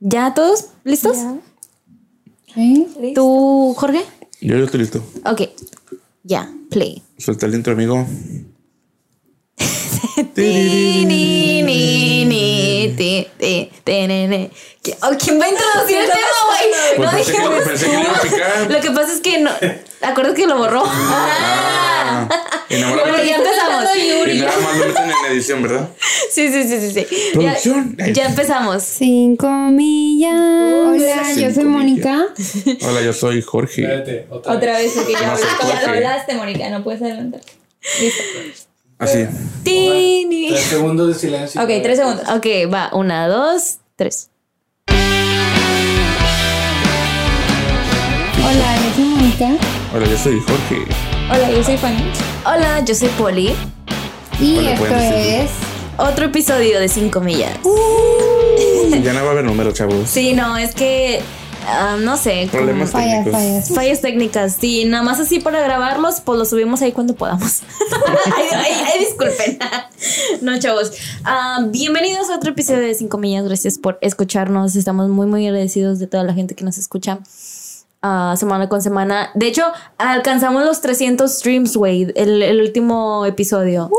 ¿Ya todos listos? ¿Sí? ¿Tú, Jorge? Yo ya estoy listo. Ok. Ya, play. Suelta el intro, amigo. Ti, ni, ni, ni, ti, ti, ti, ni, ni. ¿Qui- oh, ¿Quién va a introducir el tema, güey? Pues No pensé que- dijimos pensé que le iba a picar. Lo que pasa es que no. ¿Acuerdas que lo borró? Ah, y nada más- Bueno, ya empezamos. y nada más lo meten en edición, ¿verdad? Sí, sí, sí, sí. sí. Producción. Ya, ya empezamos. Cinco millas. Hola, yo soy Mónica. Hola, yo soy Jorge. Espérate, otra, Otra vez, porque ya, hablaste, Mónica, no puedes adelantar. Así. Ti, ni. Tres segundos de silencio. Ok, tres segundos. Ok, va. Una, dos, tres. Hola, yo soy Mónica. Hola, yo soy Jorge. Hola, yo soy Fanny. Hola, yo soy Poli. Y Hola, esto es. Otro episodio de 5 millas. Ya no va a haber número, chavos. Sí, no, es que. ah, no sé. como- Problemas Fallas, técnicos. fallas. Fallas técnicas, sí, nada más así para grabarlos, pues los subimos ahí cuando podamos. ay, ay, ay, disculpen. no, chavos. Ah, bienvenidos a otro episodio de 5 millas. Gracias por escucharnos. Estamos muy, muy agradecidos de toda la gente que nos escucha. Ah, semana con semana. De hecho, alcanzamos los 300 streams, güey, el, el último episodio.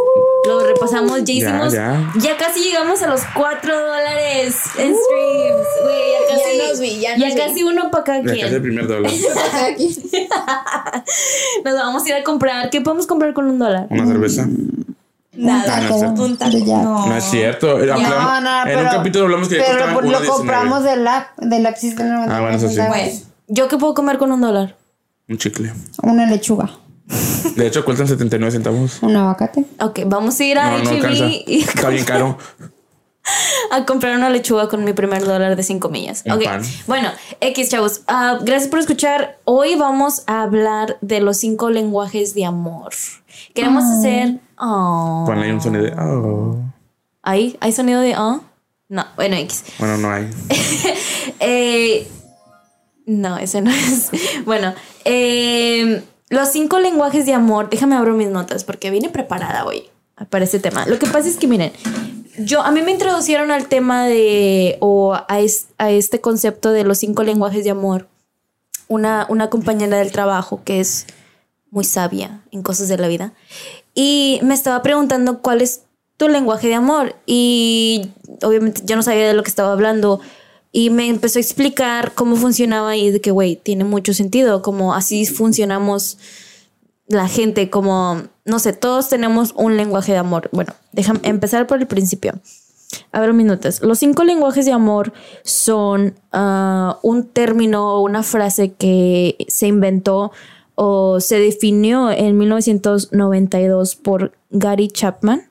Lo repasamos, ya Ya, hicimos. ya. Ya casi llegamos a los 4 dólares en streams, güey. Ya casi, Ya nos vi, ya nos vi. casi uno para cada Ya quien. casi el primer dólar. Nos vamos a ir a comprar. ¿Qué podemos comprar con un dólar? Una cerveza. Nada, no es cierto. un taco. De ya. No es cierto. Hablamos- No, no, en un pero- capítulo hablamos que ya Pero lo 1.19. compramos del app, del app System Ah, bueno, eso sí. Bueno, ¿Yo qué puedo comer con un dólar? Un chicle. Una lechuga, De hecho, cuestan 79 centavos. un aguacate. Ok, vamos a ir a No, no y Está bien caro. a comprar una lechuga con mi primer dólar de 5 millas. Un Ok, pan. bueno, X chavos, ah, gracias por escuchar. Hoy vamos a hablar de los cinco lenguajes de amor. Queremos hacer... Oh. Ponle ahí un sonido de. Oh. ¿Ahí? ¿Hay sonido de... Oh? No, bueno, X. Bueno, no hay. Eh, no, ese no es. Bueno, eh, los cinco lenguajes de amor. Déjame abrir mis notas porque vine preparada hoy para este tema. Lo que pasa es que, miren, yo a mí me introducieron al tema de o a, es- a este concepto de los cinco lenguajes de amor. Una, una compañera del trabajo que es muy sabia en cosas de la vida. Y me estaba preguntando cuál es tu lenguaje de amor. Y obviamente yo no sabía de lo que estaba hablando. Y me empezó a explicar cómo funcionaba y de que, güey, tiene mucho sentido, como así funcionamos la gente, como, no sé, todos tenemos un lenguaje de amor. Bueno, déjame empezar por el principio. Abro mis notas. Los cinco lenguajes de amor son ah, un término o una frase que se inventó o se definió en 1992 por Gary Chapman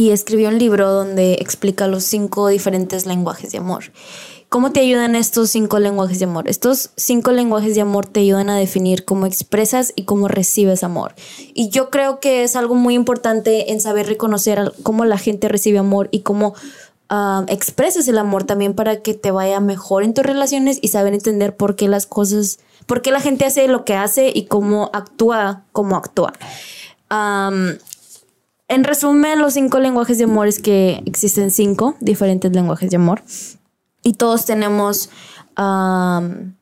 y escribió un libro donde explica los cinco diferentes lenguajes de amor. ¿Cómo te ayudan estos cinco lenguajes de amor? Estos cinco lenguajes de amor te ayudan a definir cómo expresas y cómo recibes amor. Y yo creo que es algo muy importante en saber reconocer cómo la gente recibe amor y cómo ah, expresas el amor también para que te vaya mejor en tus relaciones y saber entender por qué las cosas, por qué la gente hace lo que hace y cómo actúa como actúa. En resumen, los cinco lenguajes de amor es que existen cinco diferentes lenguajes de amor y todos tenemos am,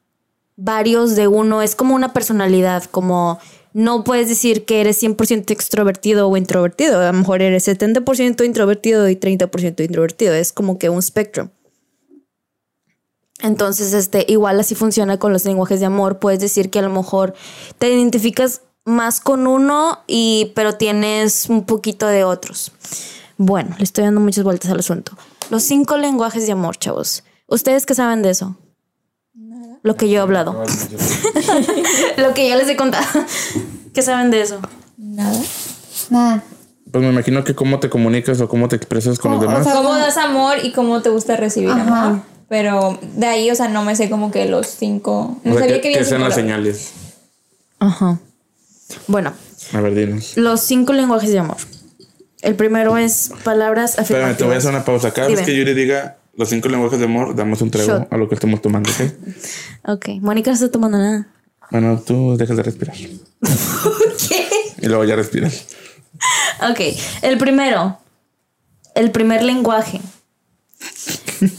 varios de uno. Es como una personalidad, como no puedes decir que eres 100% extrovertido o introvertido. A lo mejor eres 70% introvertido y 30% introvertido. Es como que un espectro. Entonces, este, igual así funciona con los lenguajes de amor. Puedes decir que a lo mejor te identificas más con uno y pero tienes un poquito de otros. Bueno, le estoy dando muchas vueltas al asunto. Los cinco lenguajes de amor, chavos. ¿Ustedes qué saben de eso? Lo que yo he hablado. Lo que yo les he contado. ¿Qué saben de eso? Nada. Nada. Pues me imagino que cómo te comunicas o cómo te expresas con los O- o demás. sea, ¿Cómo das amor y cómo te gusta recibir Ajá. amor? Pero de ahí, o sea, no me sé como que los cinco. No o sea, sabía que, que que sean las señales. Ajá. Bueno, A ver, dinos. los cinco lenguajes de amor. El primero es palabras Espérame, te voy a hacer afirmativas. una pausa. Cada vez Dime. que Yuri diga los cinco lenguajes de amor, damos un trago Shot. a lo que estemos tomando, ¿ok? Ok, Mónica no está tomando nada. Bueno, tú dejas de respirar. Y luego ya respiras. Ok, el primero. El primer lenguaje.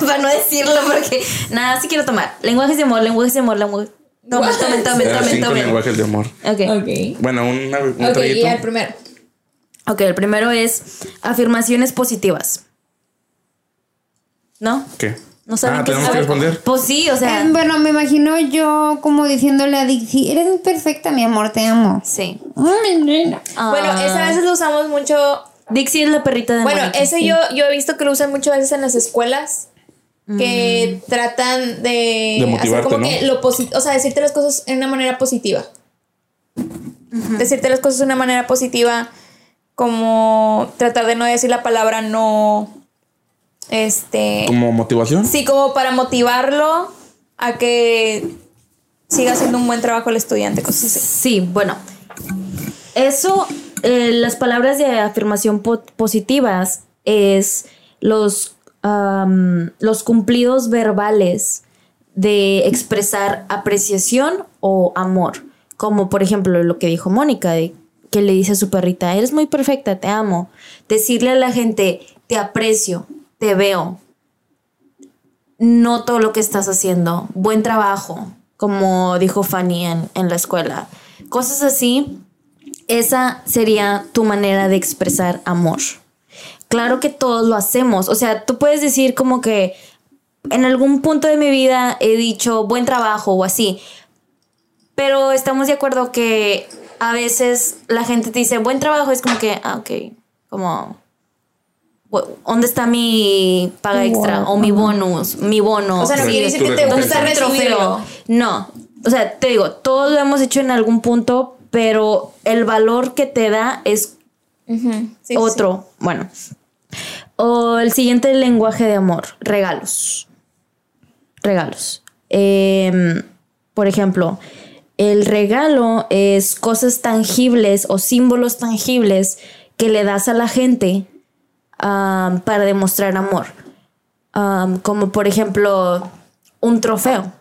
Para no decirlo, porque nada, sí quiero tomar. Lenguajes de amor, lenguajes de amor, lenguajes. Tomen, tomen, tomen, Eran tomen, cinco tomen. lenguajes de amor. Ok. Ok. Bueno, una, un Ok, traguito. y el primero. Ok, el primero es afirmaciones positivas. ¿No? ¿Qué? ¿No saben ah, qué es tenemos que responder. Pues sí, o sea. Eh, bueno, me imagino yo como diciéndole a Dixie, eres perfecta, mi amor, te amo. Sí. Ay, nena. Bueno, Ah. esa a veces lo usamos mucho. Dixie es la perrita de Bueno, Mónica. ese yo, yo he visto que lo usan muchas veces en las escuelas. Que tratan de, De hacer motivarte, como ¿no? que lo positivo, o sea, decirte las cosas en una manera positiva. Decirte las cosas de una manera positiva, como tratar de no decir la palabra no. Este. Como motivación. Sí, como para motivarlo a que siga haciendo un buen trabajo el estudiante, cosas así. Sí, bueno. Eso, eh, las palabras de afirmación po- positivas es los, los cumplidos verbales de expresar apreciación o amor. Como por ejemplo lo que dijo Mónica, que le dice a su perrita, eres muy perfecta, te amo. Decirle a la gente, te aprecio, te veo, noto lo que estás haciendo, buen trabajo, como dijo Fanny en, en la escuela. Cosas así, esa sería tu manera de expresar amor. Claro que todos lo hacemos, o sea, tú puedes decir como que en algún punto de mi vida he dicho buen trabajo o así, pero estamos de acuerdo que a veces la gente te dice buen trabajo, es como que, ah, ok, como, "Wh- ¿dónde está mi paga extra? O mi bonus, mi bono. O sea, no quiere decir que te ¿Dónde gusta recibirlo. trofeo? No. O sea, te digo, todos lo hemos hecho en algún punto, pero el valor que te da es sí, otro. Bueno. O el siguiente lenguaje de amor, regalos. Regalos. Em, por ejemplo, el regalo es cosas tangibles o símbolos tangibles que le das a la gente para demostrar amor. Am, como por ejemplo, un trofeo.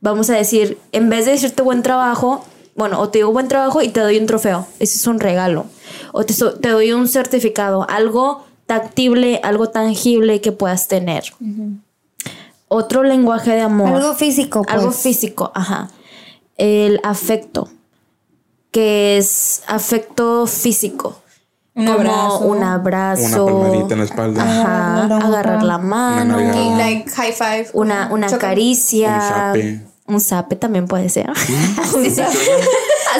Vamos a decir, en vez de decirte buen trabajo, bueno, o te digo buen trabajo y te doy un trofeo. Ese es un regalo. O te doy un certificado, algo tactible, algo tangible que puedas tener. Otro lenguaje de amor. Algo físico, pues. Algo físico, ajá. El afecto, que es afecto físico. Un como abrazo. Un abrazo. Una palmadita en la espalda. Ajá, Agarrar la mano. Una like high five. Una, caricia. Un zape. Un zape también puede ser. Sí, sí.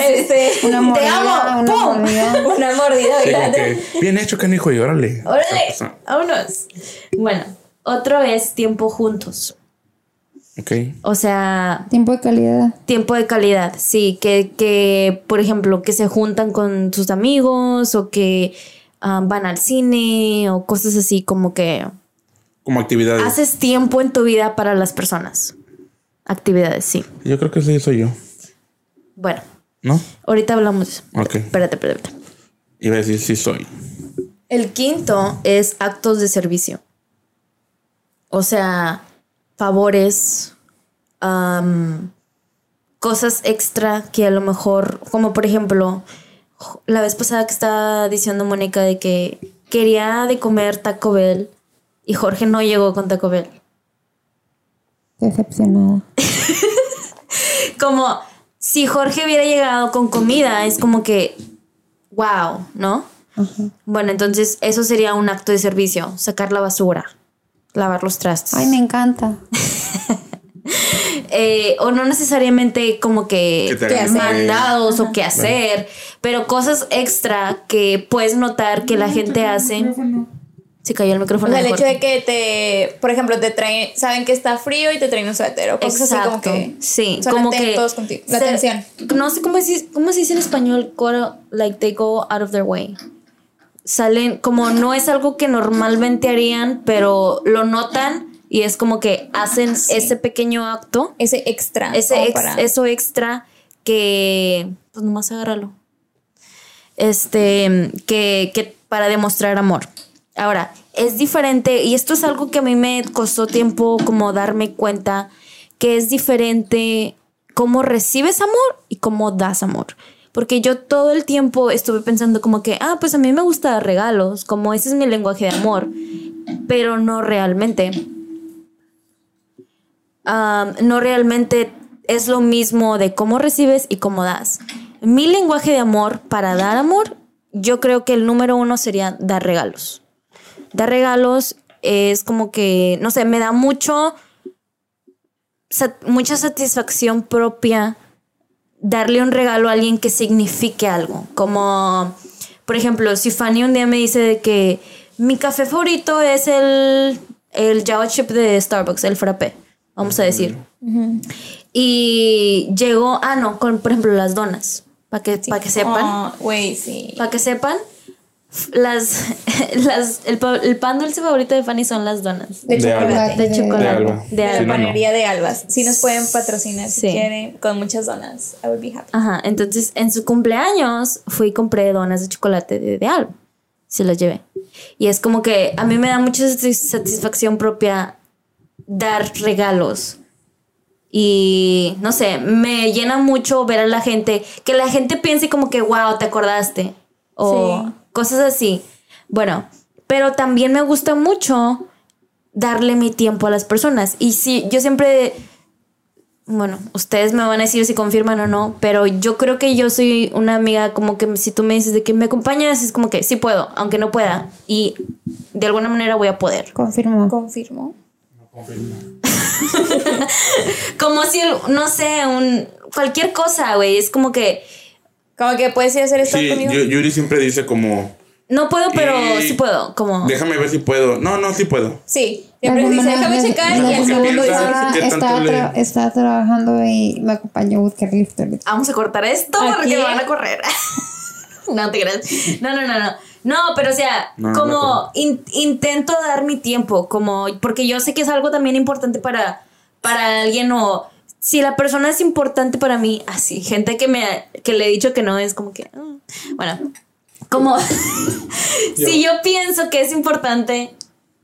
Este, Una Te mordida, amo. una ¡Pum! mordida. una mordida Sí, grande. bien hecho, canijo, y órale. ¡Órale! ¡Vámonos! Bueno, otro es tiempo juntos. Ok. O sea, Tiempo de calidad. tiempo de calidad. Sí, que, que por ejemplo, que se juntan con sus amigos o que ah, van al cine o cosas así como que Como actividades. haces tiempo en tu vida para las personas. Actividades, sí. Yo creo que sí soy yo. Bueno, ¿No? ahorita hablamos de eso. Ok. Espérate, espérate. Iba a decir sí soy. El quinto es actos de servicio. O sea, favores, am, cosas extra que a lo mejor, como por ejemplo, la vez pasada que estaba diciendo Mónica de que quería de comer Taco Bell y Jorge no llegó con Taco Bell. Decepcionada. Como si Jorge hubiera llegado con comida, es como que, wow, ¿no? Bueno, entonces eso sería un acto de servicio, sacar la basura, lavar los trastes. Ay, me encanta. Eh, o no necesariamente como que, mandados o qué hacer, pero cosas extra que puedes notar que la gente hace. Se cayó el O micrófono. sea, el hecho de que te, por ejemplo, te traen, saben que está frío y te traen un suéter o cosas así como Exacto. que sí, son como que contigo. La se- atención. No sé cómo se, cómo se dice en español, like they go out of their way. Salen como no es algo que normalmente harían, pero lo notan y es como que hacen ese pequeño acto, Ese extra. ese ex- para- eso extra que pues nomás agárralo. Este que, que para demostrar amor. Ahora, es diferente, y esto es algo que a mí me costó tiempo como darme cuenta, que es diferente cómo recibes amor y cómo das amor. Porque yo todo el tiempo estuve pensando como que, ah, pues a mí me gusta dar regalos, como ese es mi lenguaje de amor, pero no realmente. No realmente es lo mismo de cómo recibes y cómo das. Mi lenguaje de amor para dar amor, yo creo que el número uno sería dar regalos. Dar regalos es como que, no sé, me da mucho, sat- mucha satisfacción propia darle un regalo a alguien que signifique algo. Como, por ejemplo, si Fanny un día me dice de que mi café favorito es el, el Java Chip de Starbucks, el frappé, vamos a decir. Y llegó, ah, no, con, por ejemplo, las donas, para que, pa' que sepan. Oh, Güey, sí. Para que sepan, las, las, el, el pan dulce favorito de Fanny son las donas. De De chocolate. Alba. De chocolate. De Alba. De De la Alba. No. panería de Albas. Si nos pueden patrocinar si Sí. quieren, con muchas donas. I would be happy. Ajá, entonces en su cumpleaños fui y compré donas de chocolate de, de Alba. Se las llevé. Y es como que a mí me da mucha satis- satisfacción propia dar regalos. Y no sé, me llena mucho ver a la gente, que la gente piense como que, wow, te acordaste. O Sí. cosas así. Bueno, pero también me gusta mucho darle mi tiempo a las personas. Y sí, yo siempre bueno, ustedes me van a decir si confirman o no, pero yo creo que yo soy una amiga como que si tú me dices de que me acompañas, es como que sí puedo, aunque no pueda. Y de alguna manera voy a poder. Confirmo. Confirmo. Como si, no sé, un cualquier cosa, güey. Es como que Como que puedes ir a hacer esto Sí, conmigo. Yu- Yuri siempre dice como, no puedo, pero Y- sí puedo. Como déjame ver si puedo. No, no, sí puedo. Sí. Siempre dice, déjame checar y porque segundo dice. estaba, ¿qué tanto estaba le- tra- estaba trabajando y me acompañó a buscar lifter. vamos a cortar esto ¿A porque me van a correr. no te creas. No, no, no, no. No, pero o sea, No, no, como no. in- intento dar mi tiempo, como porque yo sé que es algo también importante para, para alguien o si la persona es importante para mí, así, gente que me que le he dicho que no es como que mm, bueno, como si yo pienso que es importante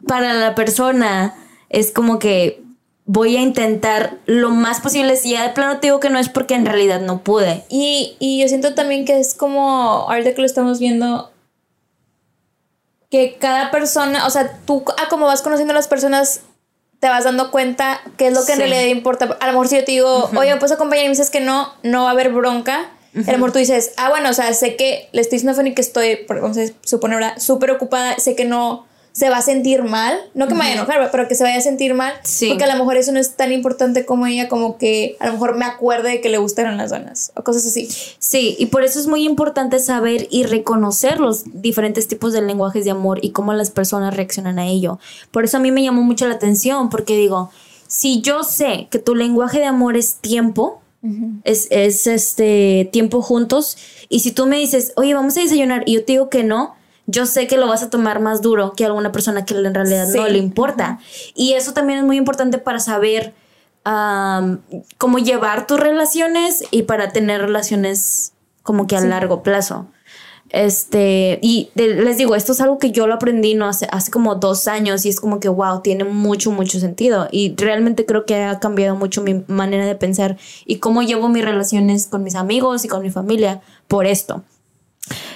para la persona, es como que voy a intentar lo más posible. Si ya de plano te digo que no es porque en realidad no pude. Y, y yo siento también que es como, ahorita que lo estamos viendo, que cada persona, o sea, tú a como vas conociendo a las personas, te vas dando cuenta qué es lo que en realidad importa. A lo mejor si yo te digo, oye, ¿me puedes acompañar? Y me dices que no, no va a haber bronca. A lo mejor tú dices, ah, bueno, o sea, sé que le estoy diciendo a Fanny que estoy, por- vamos a suponer ahora, súper ocupada, sé que no se va a sentir mal, no que me vaya a enojar, pero que se vaya a sentir mal, Sí. porque a lo mejor eso no es tan importante como ella, como que a lo mejor me acuerde de que le gustaron las donas, o cosas así. Sí, y por eso es muy importante saber y reconocer los diferentes tipos de lenguajes de amor y cómo las personas reaccionan a ello. Por eso a mí me llamó mucho la atención, porque digo, si yo sé que tu lenguaje de amor es tiempo, es, es este tiempo juntos, y si tú me dices, oye, vamos a desayunar, y yo te digo que no, yo sé que lo vas a tomar más duro que alguna persona que en realidad no le importa. Y eso también es muy importante para saber cómo llevar tus relaciones y para tener relaciones como que a largo plazo. Este, y de- les digo, esto es algo que yo lo aprendí no hace, hace como dos años y es como que, wow, tiene mucho, mucho sentido. Y realmente creo que ha cambiado mucho mi manera de pensar y cómo llevo mis relaciones con mis amigos y con mi familia por esto.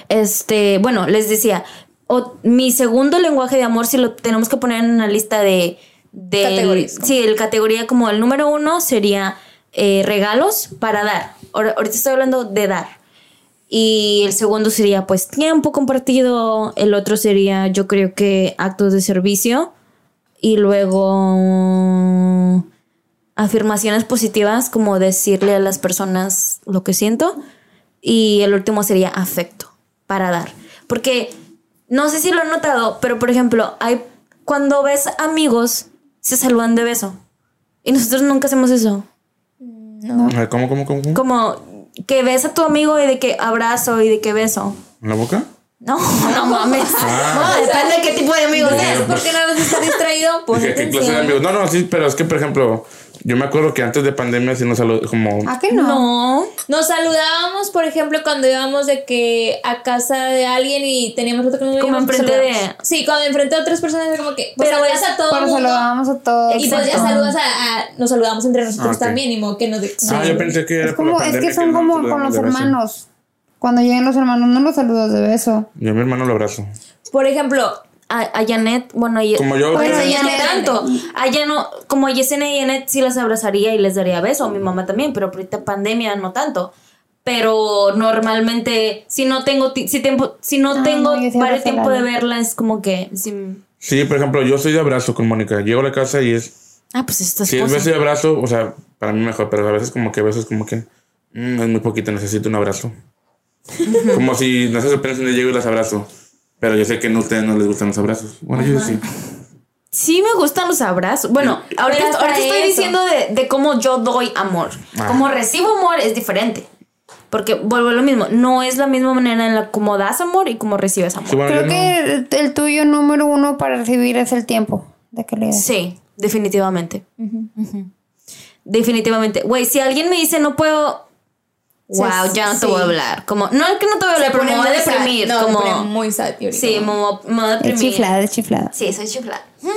Este, bueno, les decía, o- mi segundo lenguaje de amor, si lo tenemos que poner en una lista de... de Categorías, sí, el categoría como el número uno sería eh, regalos para dar. Ahora- Ahorita estoy hablando de dar. Y el segundo sería pues tiempo compartido. El otro sería yo creo que actos de servicio. Y luego afirmaciones positivas, como decirle a las personas lo que siento. Y el último sería afecto, para dar. Porque no sé si lo han notado, pero por ejemplo, hay cuando ves amigos, se saludan de beso. Y nosotros nunca hacemos eso. A ver, ¿Cómo, cómo, cómo? cómo? Como que ves a tu amigo y de que abrazo y de que beso. ¿En la boca? No, no mames. Ah. No, depende de qué tipo de amigos No, es. no, ¿Por qué no vas a estar distraído? Pues Dije, ¿qué clase de amigos? No, no, sí, pero es que, por ejemplo, yo me acuerdo que antes de pandemia sí nos saludamos como... ¿A qué no? No. Nos saludábamos, por ejemplo, cuando íbamos de que a casa de alguien y teníamos otro que Como enfrente de-. Sí, cuando enfrente de otras personas es como que. Pues Pero saludas es- a todo Pero mundo. saludábamos a todos. Y pues ya saludas a, a- Nos saludamos entre nosotros Ah, ok. también, y que nos. de- Ah, yo pensé que era Es por la como, es pandemia que son no como con los hermanos. Cuando llegan los hermanos, no los saludas de beso. Yo a mi hermano lo abrazo. Por ejemplo, A, a Janet, bueno, y, Como yo... Janet- tanto. A ella no, como a Yesenia y Janet sí las abrazaría y les daría beso, a mi mamá también, pero ahorita pandemia no tanto. Pero normalmente, si no tengo, si, tiempo, si no Ah, tengo no, yo sí varios abrazo a tiempo de verla, es como que... sí. Sí, por ejemplo, yo soy de abrazo con Mónica. Llego a la casa y es... ah, pues esta Si es beso y abrazo, o sea, para mí mejor, pero a veces como que besos como que... mm, es muy poquito, necesito un abrazo. como si no se sorprenden de llego y las abrazo. Pero yo sé que no a ustedes no les gustan los abrazos. Bueno, yo sí. Sí me gustan los abrazos. Bueno, ahorita, estoy eso. diciendo de, de cómo yo doy amor. Ah. Como recibo amor es diferente. Porque vuelvo a lo mismo, no es la misma manera en la como das amor y como recibes amor. Sí, bueno, Creo no- que el, el tuyo número uno para recibir es el tiempo de que le das. Sí, definitivamente. Definitivamente. Güey, si alguien me dice no puedo. Wow, ya no te sí. voy a hablar. Como, no es que no te voy a hablar, pero me voy a muy sad. deprimir. No, como, muy sad, Yuri. sí, me voy, me voy a Es deprimir. chiflada, es chiflada. Sí, soy chiflada.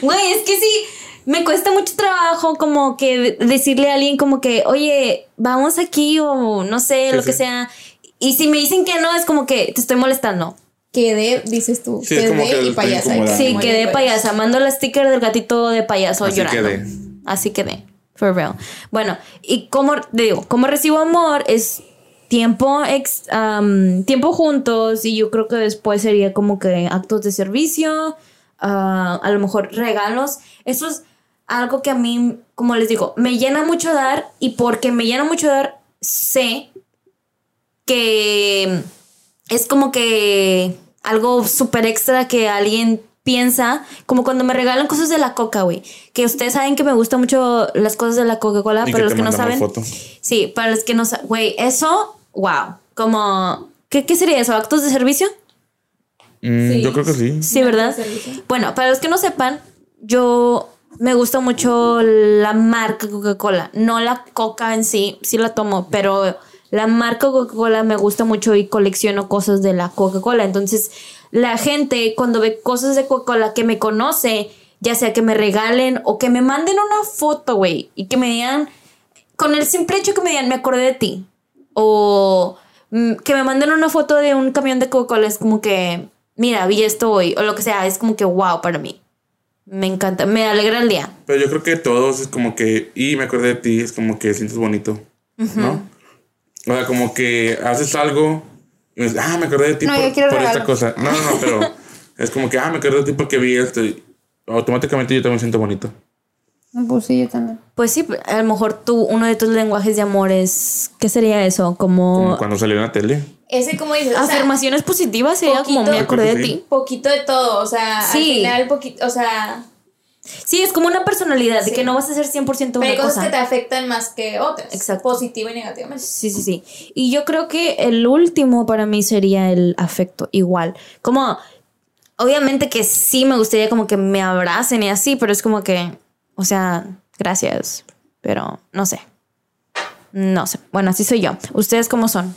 Güey, es que sí, me cuesta mucho trabajo como que de- decirle a alguien como que, oye, vamos aquí o no sé, Sí, lo que sea. Y si me dicen que no, es como que te estoy molestando. Quedé, dices tú. Quedé y payasa. Sí, quedé payasa. Mando el sticker del gatito de payaso Así llorando. quedé. Así quedé. For real. Bueno, y como digo, como recibo amor es tiempo ex- am, tiempo juntos y yo creo que después sería como que actos de servicio, ah, a lo mejor regalos. Eso es algo que a mí, como les digo, me llena mucho dar y porque me llena mucho dar, sé que es como que algo súper extra que alguien piensa, como cuando me regalan cosas de la coca, güey. Que ustedes saben que me gustan mucho las cosas de la Coca-Cola, pero los que no saben. foto. Sí, para los que no saben, güey, eso, wow. Como, ¿qué, ¿qué sería eso? ¿Actos de servicio? Mm, Sí. Yo creo que sí. Sí, ¿verdad? Bueno, para los que no sepan, yo me gusta mucho la marca Coca-Cola, no la coca en sí, sí la tomo, pero la marca Coca-Cola me gusta mucho y colecciono cosas de la Coca-Cola. Entonces, la gente cuando ve cosas de Coca-Cola que me conoce, ya sea que me regalen o que me manden una foto, güey, y que me digan, con el simple hecho que me digan, me acordé de ti, o mm, que me manden una foto de un camión de Coca-Cola, es como que, mira, vi esto hoy, o lo que sea, es como que wow para mí. Me encanta, me alegra el día. Pero yo creo que todos es como que, y me acordé de ti, es como que sientes bonito, ¿no? O sea, como que haces algo y dices, ah, me acordé de ti No, por, por esta cosa. No, no, no, pero es como que, ah, me acordé de ti porque vi esto. y automáticamente yo también siento bonito. Pues sí, yo también. Pues sí, a lo mejor tú, uno de tus lenguajes de amor es, ¿qué sería eso? Como Como cuando salió en la tele. Ese, como dices, o sea, afirmaciones positivas, sería como poquito- me acordé de ti. poquito de todo, o sea, Sí. al final poquito, o sea, Sí, es como una personalidad, de que no vas a ser 100% pero una hay cosas cosa. que te afectan más que otras, Exacto. positiva y negativamente. Sí, sí, sí. Y yo creo que el último para mí sería el afecto, igual. Como, obviamente que sí me gustaría como que me abracen y así, pero es como que, o sea, gracias, pero no sé. No sé. Bueno, así soy yo. ¿Ustedes cómo son?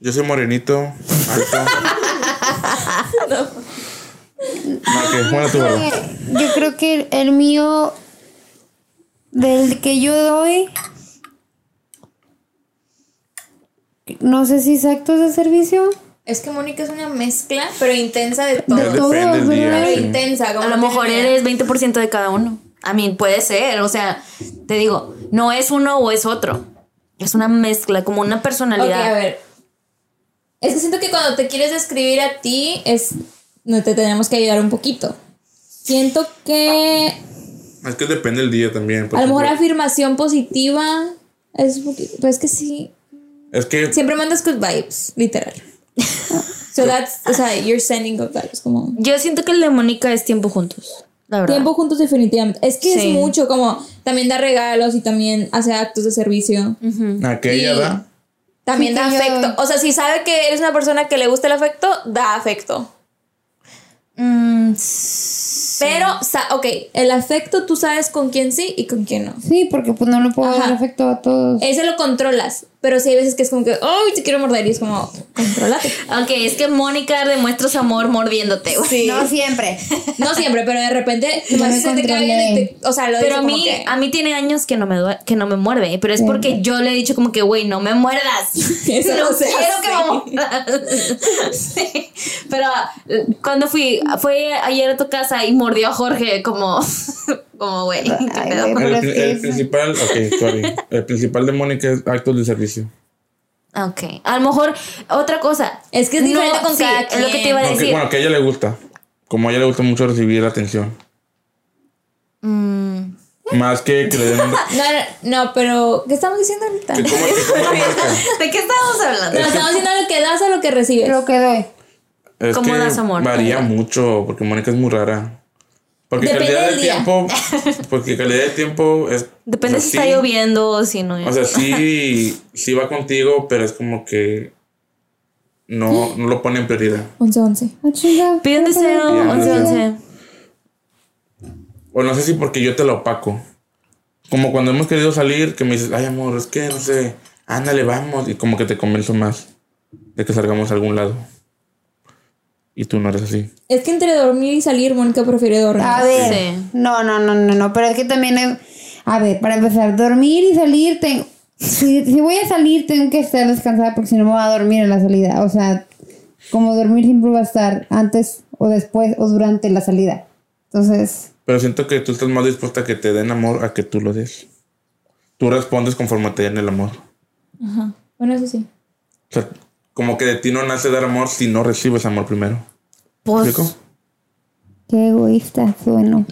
Yo soy morenito, alto. no. ok, bueno, tú, ¿verdad? Yo creo que el mío, del que yo doy, no sé si es actos de servicio. Es que Mónica es una mezcla, pero intensa de todo. De todo. Pero sí. intensa. Como A lo mejor eres 20% de cada uno. A mí puede ser, o sea, te digo, no es uno o es otro. Es una mezcla, como una personalidad. a ver. Es que siento que cuando te quieres describir a ti, es. No te tenemos que ayudar un poquito. Siento que. Es que depende del día también. por A lo mejor afirmación positiva. Es un poquito. Pero es que sí. Es que Siempre mandas good vibes, literal. so that's. O sea, you're sending good vibes. Como. Yo siento que el de Mónica es tiempo juntos. La verdad. Tiempo juntos definitivamente. Es que Sí. es mucho, como también da regalos y también hace actos de servicio. aquella Y- da. También da yo- afecto. O sea, si sabe que eres una persona que le gusta el afecto, da afecto. Mm, Pero, sa- ok, el afecto tú sabes con quién sí y con quién no. Sí, porque pues no le puedo Ajá. dar afecto a todos. Ese lo controlas. Pero sí hay veces que es como que, ¡ay, te quiero morder! Y es como, controlate. Ok, es que Mónica demuestra su amor mordiéndote, güey. Sí. No siempre. No siempre, pero de repente No se te cae bien y te- O sea, lo Pero a mí, que- a mí tiene años que no me que no me muerde, pero es Sí. porque yo le he dicho como que, güey, no me muerdas. Eso no no quiero hace. que me muerdas. Sí. Pero eh, cuando fui, fue ayer a tu casa y mordió a Jorge como, como güey. El, principal, ok, sorry. El principal de Mónica es actos de servicio. Ok, a lo mejor otra cosa. Es que es diferente con sí, cada Es lo que te iba a decir. bueno, que a ella le gusta. Como a ella le gusta mucho recibir atención. Mm, Más que que le den. No, no, no, pero ¿qué estamos diciendo ahorita? ¿De qué estábamos hablando? No, estamos diciendo lo que das o lo que recibes. Lo que doy. Es ¿Cómo que das amor? varía mucho, porque Mónica es muy rara. Porque Depende calidad de del día. tiempo. Porque calidad de tiempo es. Depende o sea, si está sí, lloviendo o si no. O sea, sí, sí va contigo, pero es como que no, no lo pone en prioridad. 11, 11. Ah, chinga. Pide un deseo, Pide un 11, deseo. 11. O no sé si porque yo te lo opaco. Como cuando hemos querido salir, que me dices, ay amor, es que no sé, ándale, vamos. Y como que te convenzo más de que salgamos a algún lado. Y tú no eres así. Es que entre dormir y salir, Mónica prefiere dormir. A ver. Sí. No, no, no, no, no. Pero es que también es. A ver, para empezar, dormir y salir, tengo. Si, si voy a salir, tengo que estar descansada porque si no me voy a dormir en la salida. O sea, como dormir siempre va a estar antes o después o durante la salida. Entonces, Pero siento que tú estás más dispuesta a que te den amor a que tú lo des. Tú respondes conforme te den el amor. Ajá. Bueno, eso sí. O sea, como que de ti no nace dar amor si no recibes amor primero. Pues, ¿Explico? qué egoísta sueno.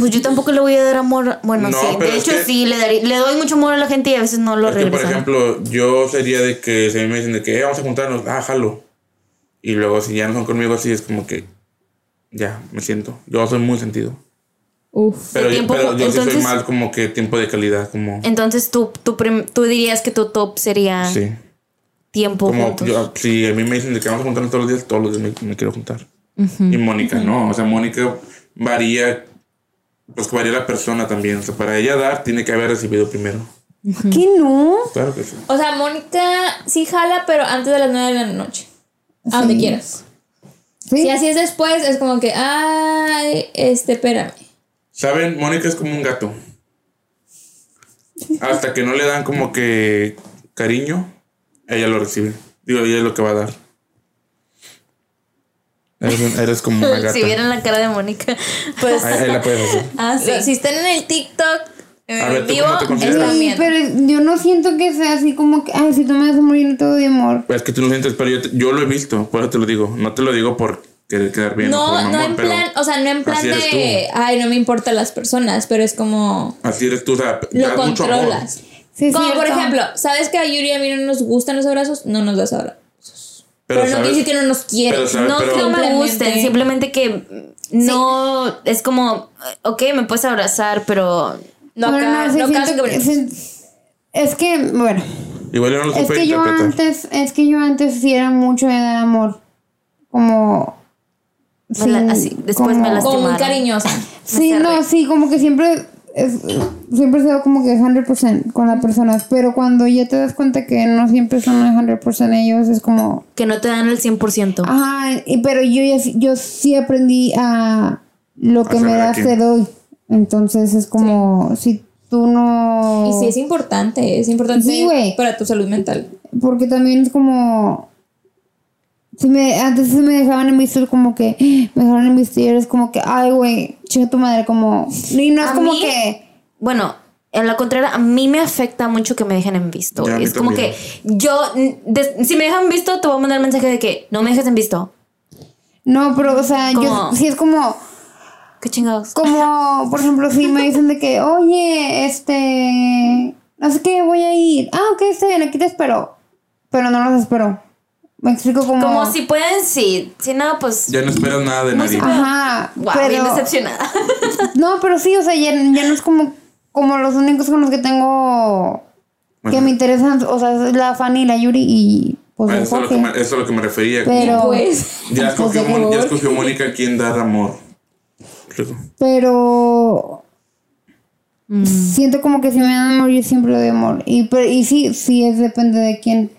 pues yo tampoco le voy a dar amor. Bueno, No, sí. pero De hecho, que- sí, le, daré- le doy mucho amor a la gente y a veces no lo Es que, por ejemplo, yo sería de que si a mí me dicen de que "Eh, vamos a juntarnos, ah, jalo. Y luego si ya no son conmigo así, es como que ya, me siento. Yo soy muy sentido. Uf. Pero, yo- tiempo- pero yo sí soy entonces- más como que tiempo de calidad, como... Entonces tú, tú, tú dirías que tu top sería Sí. Tiempo Como juntos. yo, si a mí me dicen de que vamos a juntarnos todos los días, todos los días me, me quiero juntar. Y Mónica no, o sea, Mónica varía, pues varía la persona también. O sea, para ella dar, tiene que haber recibido primero. ¿Qué no? Claro que sí. O sea, Mónica sí jala, pero antes de las 9 de la noche. A donde quieras. Sí. Si así es después, es como que, ay, este, espérame. ¿Saben? Mónica es como un gato. Hasta que no le dan como que cariño, ella lo recibe. Digo, ella es lo que va a dar. Eres, eres como una gata. Si vieran la cara de Mónica. Pues, Ahí, ahí la puedes hacer. Ah, sí. si están en el TikTok, en A el ver, ¿tú vivo, cómo te Sí, pero yo no siento que sea así como que, ay, si tú me vas a morir, no te doy amor. Pues es que tú no sientes, pero yo, te- yo lo he visto, por eso te lo digo. No te lo digo por querer quedar bien. No, por no en pero plan, o sea, no en plan de, ay, no me importan las personas, pero es como, Así eres tú, o sea, lo das mucho amor. Sí, como por ejemplo, ¿sabes que a Yuri y a mí no nos gustan los abrazos? No nos das abrazos. Pero, no ¿sabes? quiere decir que no nos quieres. Pero, ¿sabes? No que no me gusten, simplemente que no es como, ok, me puedes abrazar, pero No Bueno, acá, no, sí no siento que es que, bueno, Igual yo no lo es que yo interpretar. antes, es que yo antes sí era mucho de dar amor. Como. Me sin- así, después me como- las- Como muy lastimaron. cariñosa. Sí, no, sí, como que siempre. Es- siempre he sido como que 100% con las personas. Pero cuando ya te das cuenta que no siempre son el 100% ellos, es como. que no te dan el 100%. Ajá, y- pero yo ya sí- yo sí aprendí a lo que A me das te doy. Entonces es como si tú no Y sí, es importante, es importante Sí, güey. para tu salud mental. porque también es como si me antes sí me dejaban en visto como que me dejaron en visto y eres como que ay güey, chinga tu madre como y no es A como mí- que Bueno, en la contraria, a mí me afecta mucho que me dejen en visto. Ya, es como también. que yo, si me dejan visto, te voy a mandar el mensaje de que no me dejes en visto. no, pero o sea, yo sí es como Qué chingados. Como, por ejemplo, si me dicen de que, oye, este, no sé qué, voy a ir. Ah, ok, está bien, aquí te espero. Pero no los espero. Me explico como... Como si pueden, sí. Si no, pues. Ya no esperas nada de nadie. Ajá, Wow, pero... bien decepcionada. No, pero sí, o sea, ya, ya no es como, como los únicos con los que tengo que Bueno. me interesan, o sea, es la Fanny, la Yuri y pues el eso, es lo que me, eso es lo que me refería. Pero, Pues, ya, escogió, pues, Mon- ya escogió Mónica quien dar amor. Pero siento como que si me dan amor, yo siempre doy amor. Y, pero, y sí, sí, es depende de quién.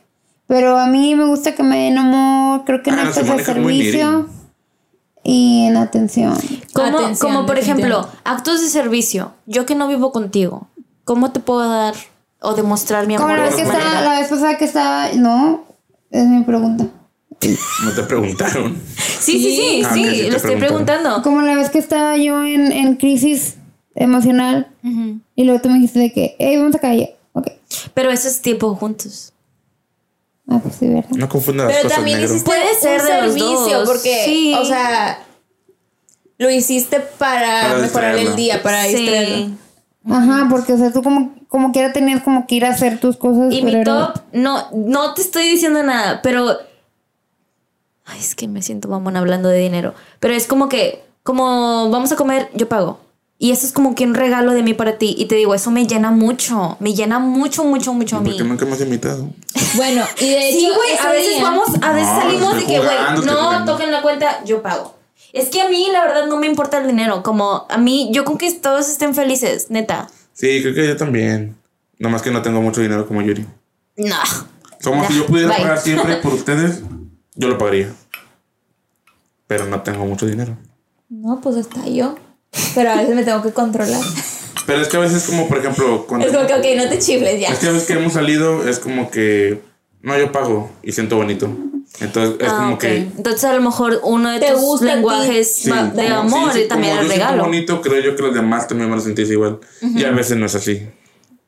Pero a mí me gusta que me den amor, creo que en Ah, actos de servicio y en atención. Como, Atención, como por ejemplo, actos de servicio. Yo que no vivo contigo, ¿cómo te puedo dar o demostrar mi Como amor? la de vez que estaba, la vez pasada que estaba, no, es mi pregunta. no te preguntaron. Sí, sí, sí, Ah, sí, sí lo estoy preguntando. Como la vez que estaba yo en, en crisis emocional y luego tú me dijiste de que, hey, vamos a calle. Ok. Pero eso es tiempo juntos. Ah, pues sí, ¿verdad? No confundas las pero cosas también negro. hiciste Puede ser un de los servicio, dos, porque, sí. o sea, lo hiciste para, Para mejorar el día, para distraerlo. Sí. Ajá, porque, o sea, tú como, como quiera tenías como que ir a hacer tus cosas. Y pero mi top, no, no te estoy diciendo nada, pero. Ay, es que me siento mamón hablando de dinero. Pero es como que, como vamos a comer, yo pago. Y eso es como que un regalo de mí para ti. Y te digo, eso me llena mucho. Me llena mucho, mucho, mucho a mí. Porque nunca me has invitado. Bueno, y de hecho, Sí, güey, a veces día- vamos, a veces No, salimos de que, güey, no toquen la cuenta, yo pago. Es que a mí, la verdad, no me importa el dinero. Como a mí, yo con que todos estén felices, neta. Sí, creo que yo también. Nomás que no tengo mucho dinero como Yuri. No. Como si yo pudiera bye. pagar siempre por ustedes, yo lo pagaría. Pero no tengo mucho dinero. No, pues hasta yo. Pero a veces me tengo que controlar. Pero es que a veces como, por ejemplo, cuando... Es como que, ok, no te chifles ya. Es que a veces que hemos salido es como que... No, yo pago y siento bonito. Entonces es Ah, como que... Entonces, a lo mejor uno de Te tus lenguajes Sí, de como- amor sí, sí, y también el regalo. bonito, creo yo que los demás también van a sentirse igual. Y a veces no es así.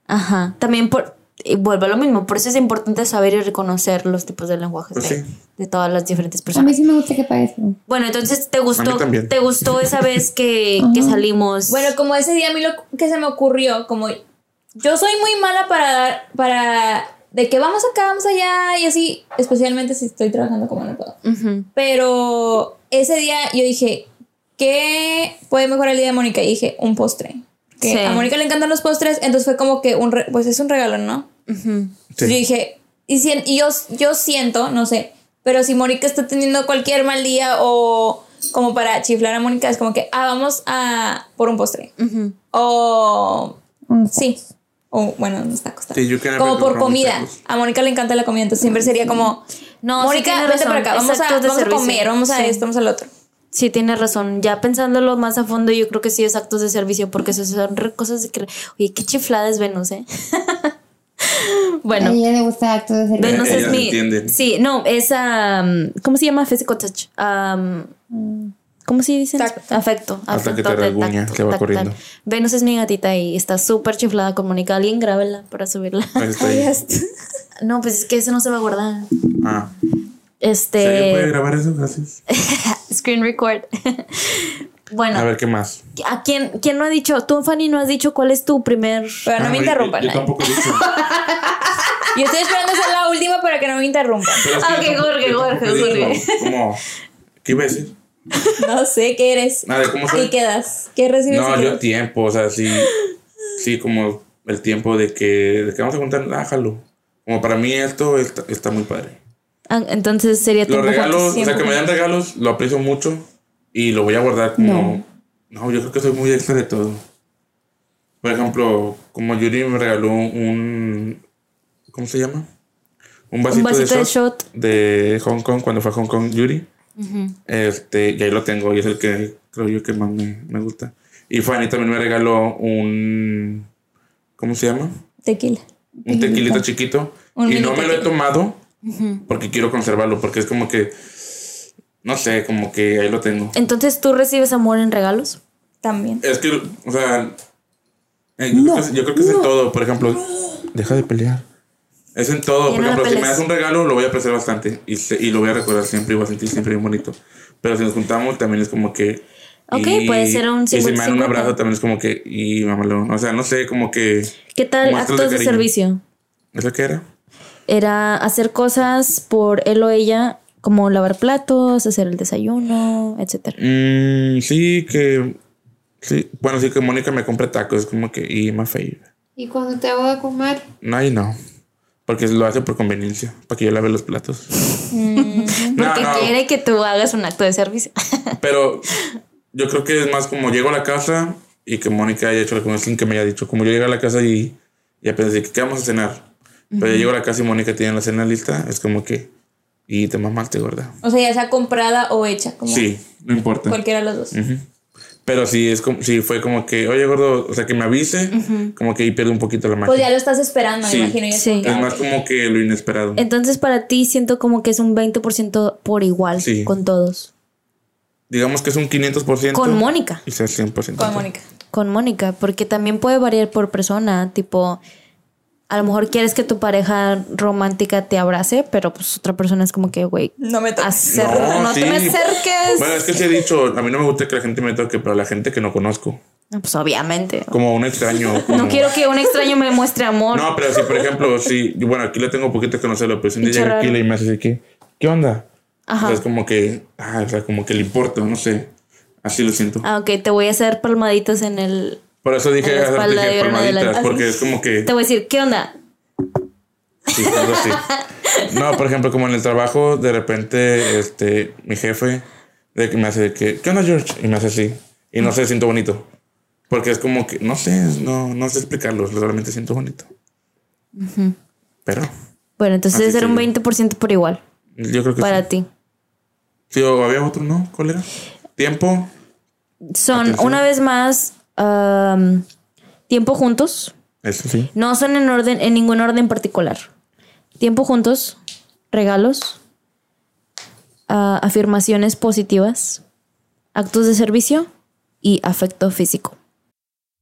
Ajá. También por. Y vuelvo a lo mismo. Por eso es importante saber y reconocer los tipos de lenguajes Pues de, sí. de todas las diferentes A mí personas. sí me gusta que güey. Bueno, entonces te gustó. ¿Te gustó esa vez que, que salimos? Bueno, como ese día a mí lo que se me ocurrió, como yo soy muy mala para dar, para de que vamos acá, vamos allá y así, especialmente si estoy trabajando como no puedo. Pero ese día yo dije, ¿qué puede mejorar el día de Mónica? Y dije, un postre. Que Sí. a Mónica le encantan los postres, entonces fue como que un, re- pues es un regalo, ¿no? Sí. Yo dije, y, si- y yo, yo siento, no sé, pero si Mónica está teniendo cualquier mal día o como para chiflar a Mónica, es como que, ah, vamos a por un postre. O Un- sí. O bueno, nos está costando. Sí, como por comida. A Mónica le encanta la comida, entonces siempre sería como, No, sí Mónica, tienes vete razón, para acá, vamos, a, vamos a comer, vamos a Sí. esto, vamos al otro. Sí, tienes razón. Ya pensándolo más a fondo, yo creo que sí es actos de servicio, porque eso son cosas de que. Oye, qué chiflada es Venus, ¿eh? Bueno. A ella le gusta acto de servicio. Venus es mi. entienden. Sí, no, es. am, ¿Cómo se llama? Physical touch. Am, ¿Cómo se dice? Tacto. Afecto. Hasta que te tacto, te va corriendo. Venus es mi gatita y está súper chiflada con Mónica. Alguien grábela para subirla. Ahí está ahí. no, pues es que eso no se va a guardar. Ah. ¿Se puede Este. grabar eso? Gracias. Screen record. bueno, A ver, ¿qué más? ¿a quién, quién no ha dicho? Tú, Fanny, no has dicho cuál es tu primer. Pero no Ah, me interrumpan. Yo, yo tampoco he dicho. Yo estoy esperando ser la última para que no me interrumpan. Pero es que Ah, ok, tampoco- Jorge, Jorge. Jorge. Como, ¿qué iba a decir? No sé qué eres. Nada, ¿cómo soy? ¿Y qué das? ¿Qué recibes? No, yo tiempo, o sea, sí, sí, como el tiempo de que, de que vamos a juntar, hájalo. Como para mí esto está, está muy padre. Ah, entonces sería Los tiempo regalos, juntos. o sea, que me dan regalos, lo aprecio mucho y lo voy a guardar como... No, yo creo que soy muy extra de todo. Por ejemplo, como Yuri me regaló un... ¿Cómo se llama? Un vasito, vasito de, de shot shot. de Hong Kong cuando fue a Hong Kong Yuri. Este, y ahí lo tengo y es el que creo yo que más me, me gusta. Y Fanny también me regaló un... ¿Cómo se llama? Tequila. un tequilito chiquito Un y no me lo he porque quiero conservarlo porque es como que no sé como que ahí lo tengo. Entonces tú recibes amor en regalos. También. es que o sea eh, yo, creo que, es- yo creo que es en todo por ejemplo. Deja de pelear. Es en todo por no ejemplo si me das un regalo lo voy a apreciar bastante y, se- y lo voy a recordar siempre y voy a sentir siempre bien bonito. Pero si nos juntamos también es como que Ok, y- puede ser un y si me dan un 50-50. abrazo también es como que y mamalón. O sea no sé como que ¿Qué tal actos de de, servicio? eso qué era Era hacer cosas por él o ella, como lavar platos, hacer el desayuno, etcétera. Mm, sí, que. Sí, bueno, sí que Mónica me compra tacos, como que. Y más feo. Y cuando te hago de comer, No, y no. Porque lo hace por conveniencia, para que yo lave los platos. no, Porque no, quiere que tú hagas un acto de servicio. pero yo creo que es más como llego a la casa y que Mónica haya hecho la comida sin que me haya dicho. Como yo llego a la casa y, y apenas dije, ¿qué vamos a cenar? Pero yo llego a la casa y Mónica tiene la cena lista, es como que. Y te mamaste, gorda. O sea, ya sea comprada o hecha. Como Sí, no importa. Cualquiera de los dos. Pero sí, es como, sí, fue como que, oye, gordo, o sea, que me avise, como que ahí pierde un poquito la magia. Pues ya lo estás esperando, Sí. me imagino. yo. Sí. Es más como que lo inesperado. Entonces para ti siento como que es un 20% por igual Sí. con todos. Digamos que es un 500%. Con Mónica. Y sea 100%. Con Mónica. Con Mónica, porque también puede variar por persona, tipo, a lo mejor quieres que tu pareja romántica te abrace, pero pues otra persona es como que, güey, No me toques. acer- No, no, sí. te me acerques. Bueno, es que sí he dicho, a mí no me gusta que la gente me toque, pero la gente que no conozco. No, pues obviamente. Como un extraño. como- No quiero que un extraño me muestre amor. No, pero si, por ejemplo, si. Bueno, aquí le tengo un poquito que conocerlo, pero si un día llega aquí y me hace así que. ¿Qué onda? Ajá. O sea, es como que. Ah, o sea, como que le importa, no sé. Así lo siento. Ah, ok, te voy a hacer palmaditas en el... Por eso dije, dije palmaditas, porque es como que. Te voy a decir, ¿qué onda? Sí, algo así. No, por ejemplo, como en el trabajo, de repente, este, mi jefe, de que me hace que, ¿qué onda, George? Y me hace así. Y no sé, siento bonito. Porque es como que, no sé, no, no sé explicarlo, realmente siento bonito. Pero Bueno, entonces ser un soy yo. 20% por igual yo creo que para sí. ti. Sí, o había otro, ¿no? ¿Cuál era? Tiempo. Son, Atención. una vez más, tiempo juntos. Eso sí. No son en orden, en ningún orden particular. Tiempo juntos, regalos, afirmaciones positivas, actos de servicio y afecto físico.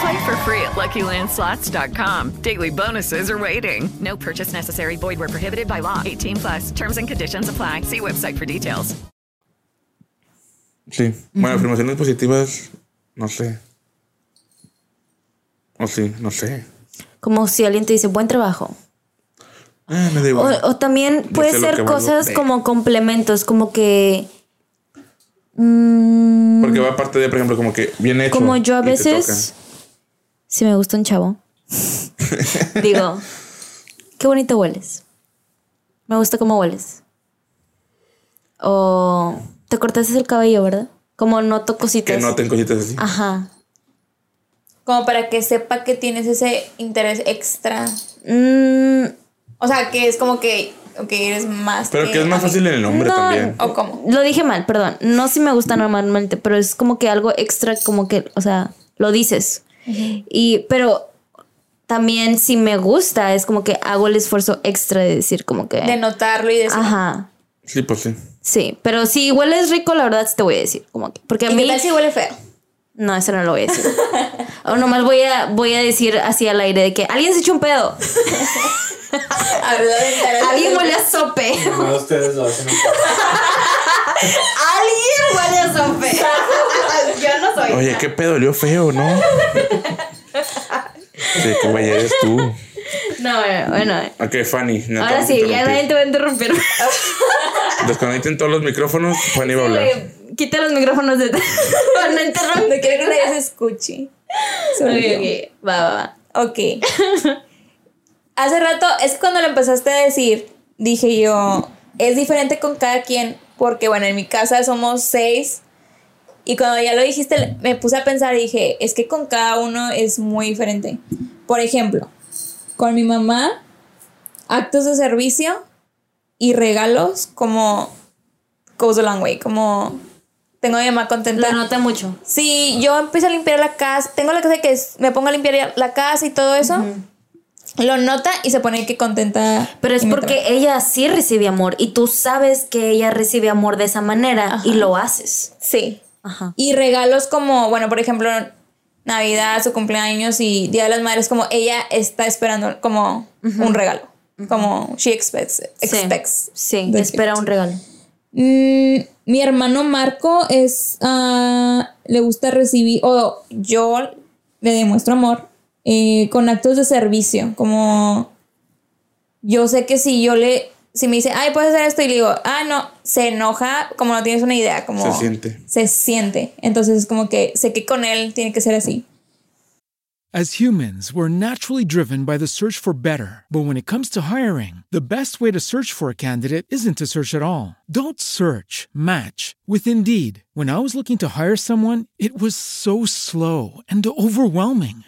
Play for free at LuckyLandSlots.com. Daily bonuses are waiting. No purchase necessary. Void where prohibited by law. 18 plus. Terms and conditions apply. See website for details. Sí. Bueno, afirmaciones positivas, no sé. O sí, no sé. Como si alguien te dice buen trabajo. Ah, me da O, igual. o también Yo puede sé lo ser valgo. cosas como complementos, como que. mm, Porque va aparte de, por ejemplo, como que bien hecho. como yo a y te veces. Si me gusta un chavo. digo, qué bonito hueles. Me gusta cómo hueles. O te cortaste el cabello, ¿verdad? Como noto cositas. Que noten cositas así. Ajá. Como para que sepa que tienes ese interés extra. Mm, O sea, que es como que, ok, eres más. Pero que es más fácil en el nombre No. también. ¿O cómo? Lo dije mal, perdón. No si me gusta normalmente, pero es como que algo extra, como que, o sea, lo dices. Y, pero también si me gusta, es como que hago el esfuerzo extra de decir como que. De notarlo y decir. Ajá. Sí, pues sí. Sí, pero si hueles rico, la verdad sí te voy a decir. Como que. Porque a ¿Y mí. si huele feo? No, eso no lo voy a decir. o nomás voy a, voy a decir así al aire de que alguien se echó un pedo. alguien huele a sope. No, ustedes lo hacen. alguien huele a sope. Soy. Oye, qué pedo, olió feo, ¿no? Sí, qué güey eres tú. No, bueno, bueno. Ok, Fanny. no Ahora sí, ya nadie te va a interrumpir. Desconecten todos los micrófonos, Fanny va a hablar. Quita los micrófonos de. no interrumpe. No quiero que nadie se escuche. Olvidó. Ok, ok. Va, va, va. Ok. Hace rato, es que cuando lo empezaste a decir, dije yo, es diferente con cada quien, porque bueno, en mi casa somos seis. Y cuando ya lo dijiste, me puse a pensar y dije, es que con cada uno es muy diferente. Por ejemplo, con mi mamá, actos de servicio y regalos como goes a long way, como tengo a mi mamá contenta. Lo nota mucho. Sí, yo empiezo a limpiar la casa. Tengo la casa que es- me pongo a limpiar la casa y todo eso. Lo nota y se pone que contenta. Pero es porque ella sí recibe amor y tú sabes que ella recibe amor de esa manera y lo haces. Sí. Ajá. Y regalos como, bueno, por ejemplo, Navidad, su cumpleaños y Día de las Madres, como ella está esperando como un regalo. Como she expects. expects Sí, espera gift. un regalo. Mm, mi hermano Marco es ah, le gusta recibir o yo le demuestro amor eh, con actos de servicio como yo sé que si yo le si me dice ay puedes hacer esto y le digo ah no se enoja como no tienes una idea como Se siente. se siente entonces es como que sé que con él tiene que ser así As humans, we're naturally driven by the search for better. But when it comes to hiring, the best way to search for a candidate isn't to search at all. Don't search, match with Indeed. When I was looking to hire someone, it was so slow and overwhelming.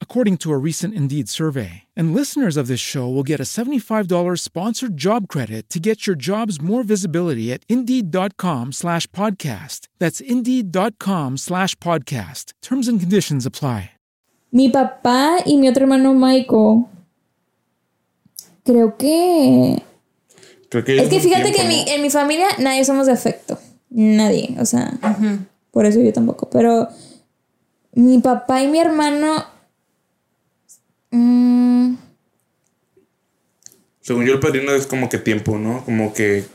according to a recent Indeed survey. And listeners of this show will get a $75 sponsored job credit to get your jobs more visibility at Indeed.com slash podcast. That's Indeed.com slash podcast. Terms and conditions apply. mi papá y mi otro hermano Michael creo que Creo que Es que fíjate tiempo, que en mi, en mi familia nadie somos de afecto. Nadie. O sea, por eso yo tampoco. Pero mi papá y mi hermano. Mm, Según yo, el padrino es como que tiempo, ¿no? Como que.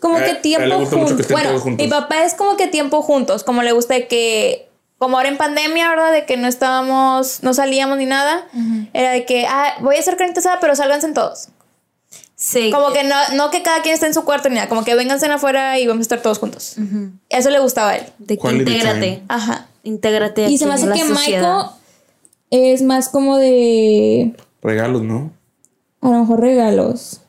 como que tiempo gusta mucho que juntos. estén Bueno, todos juntos. mi papá es como que tiempo juntos. Como le gusta de que. Como ahora en pandemia, ¿verdad? De que no estábamos, no salíamos ni nada. Era de que, ah, voy a hacer carnita asada, pero sálganse todos. Sí. Como que no, no que cada quien esté en su cuarto ni nada, como que vénganse afuera y vamos a estar todos juntos. Eso le gustaba a él. De que intégrate. Ajá. Intégrate. Y se me hace que sociedad. Michael es más como de Regalos, ¿no? a lo mejor regalos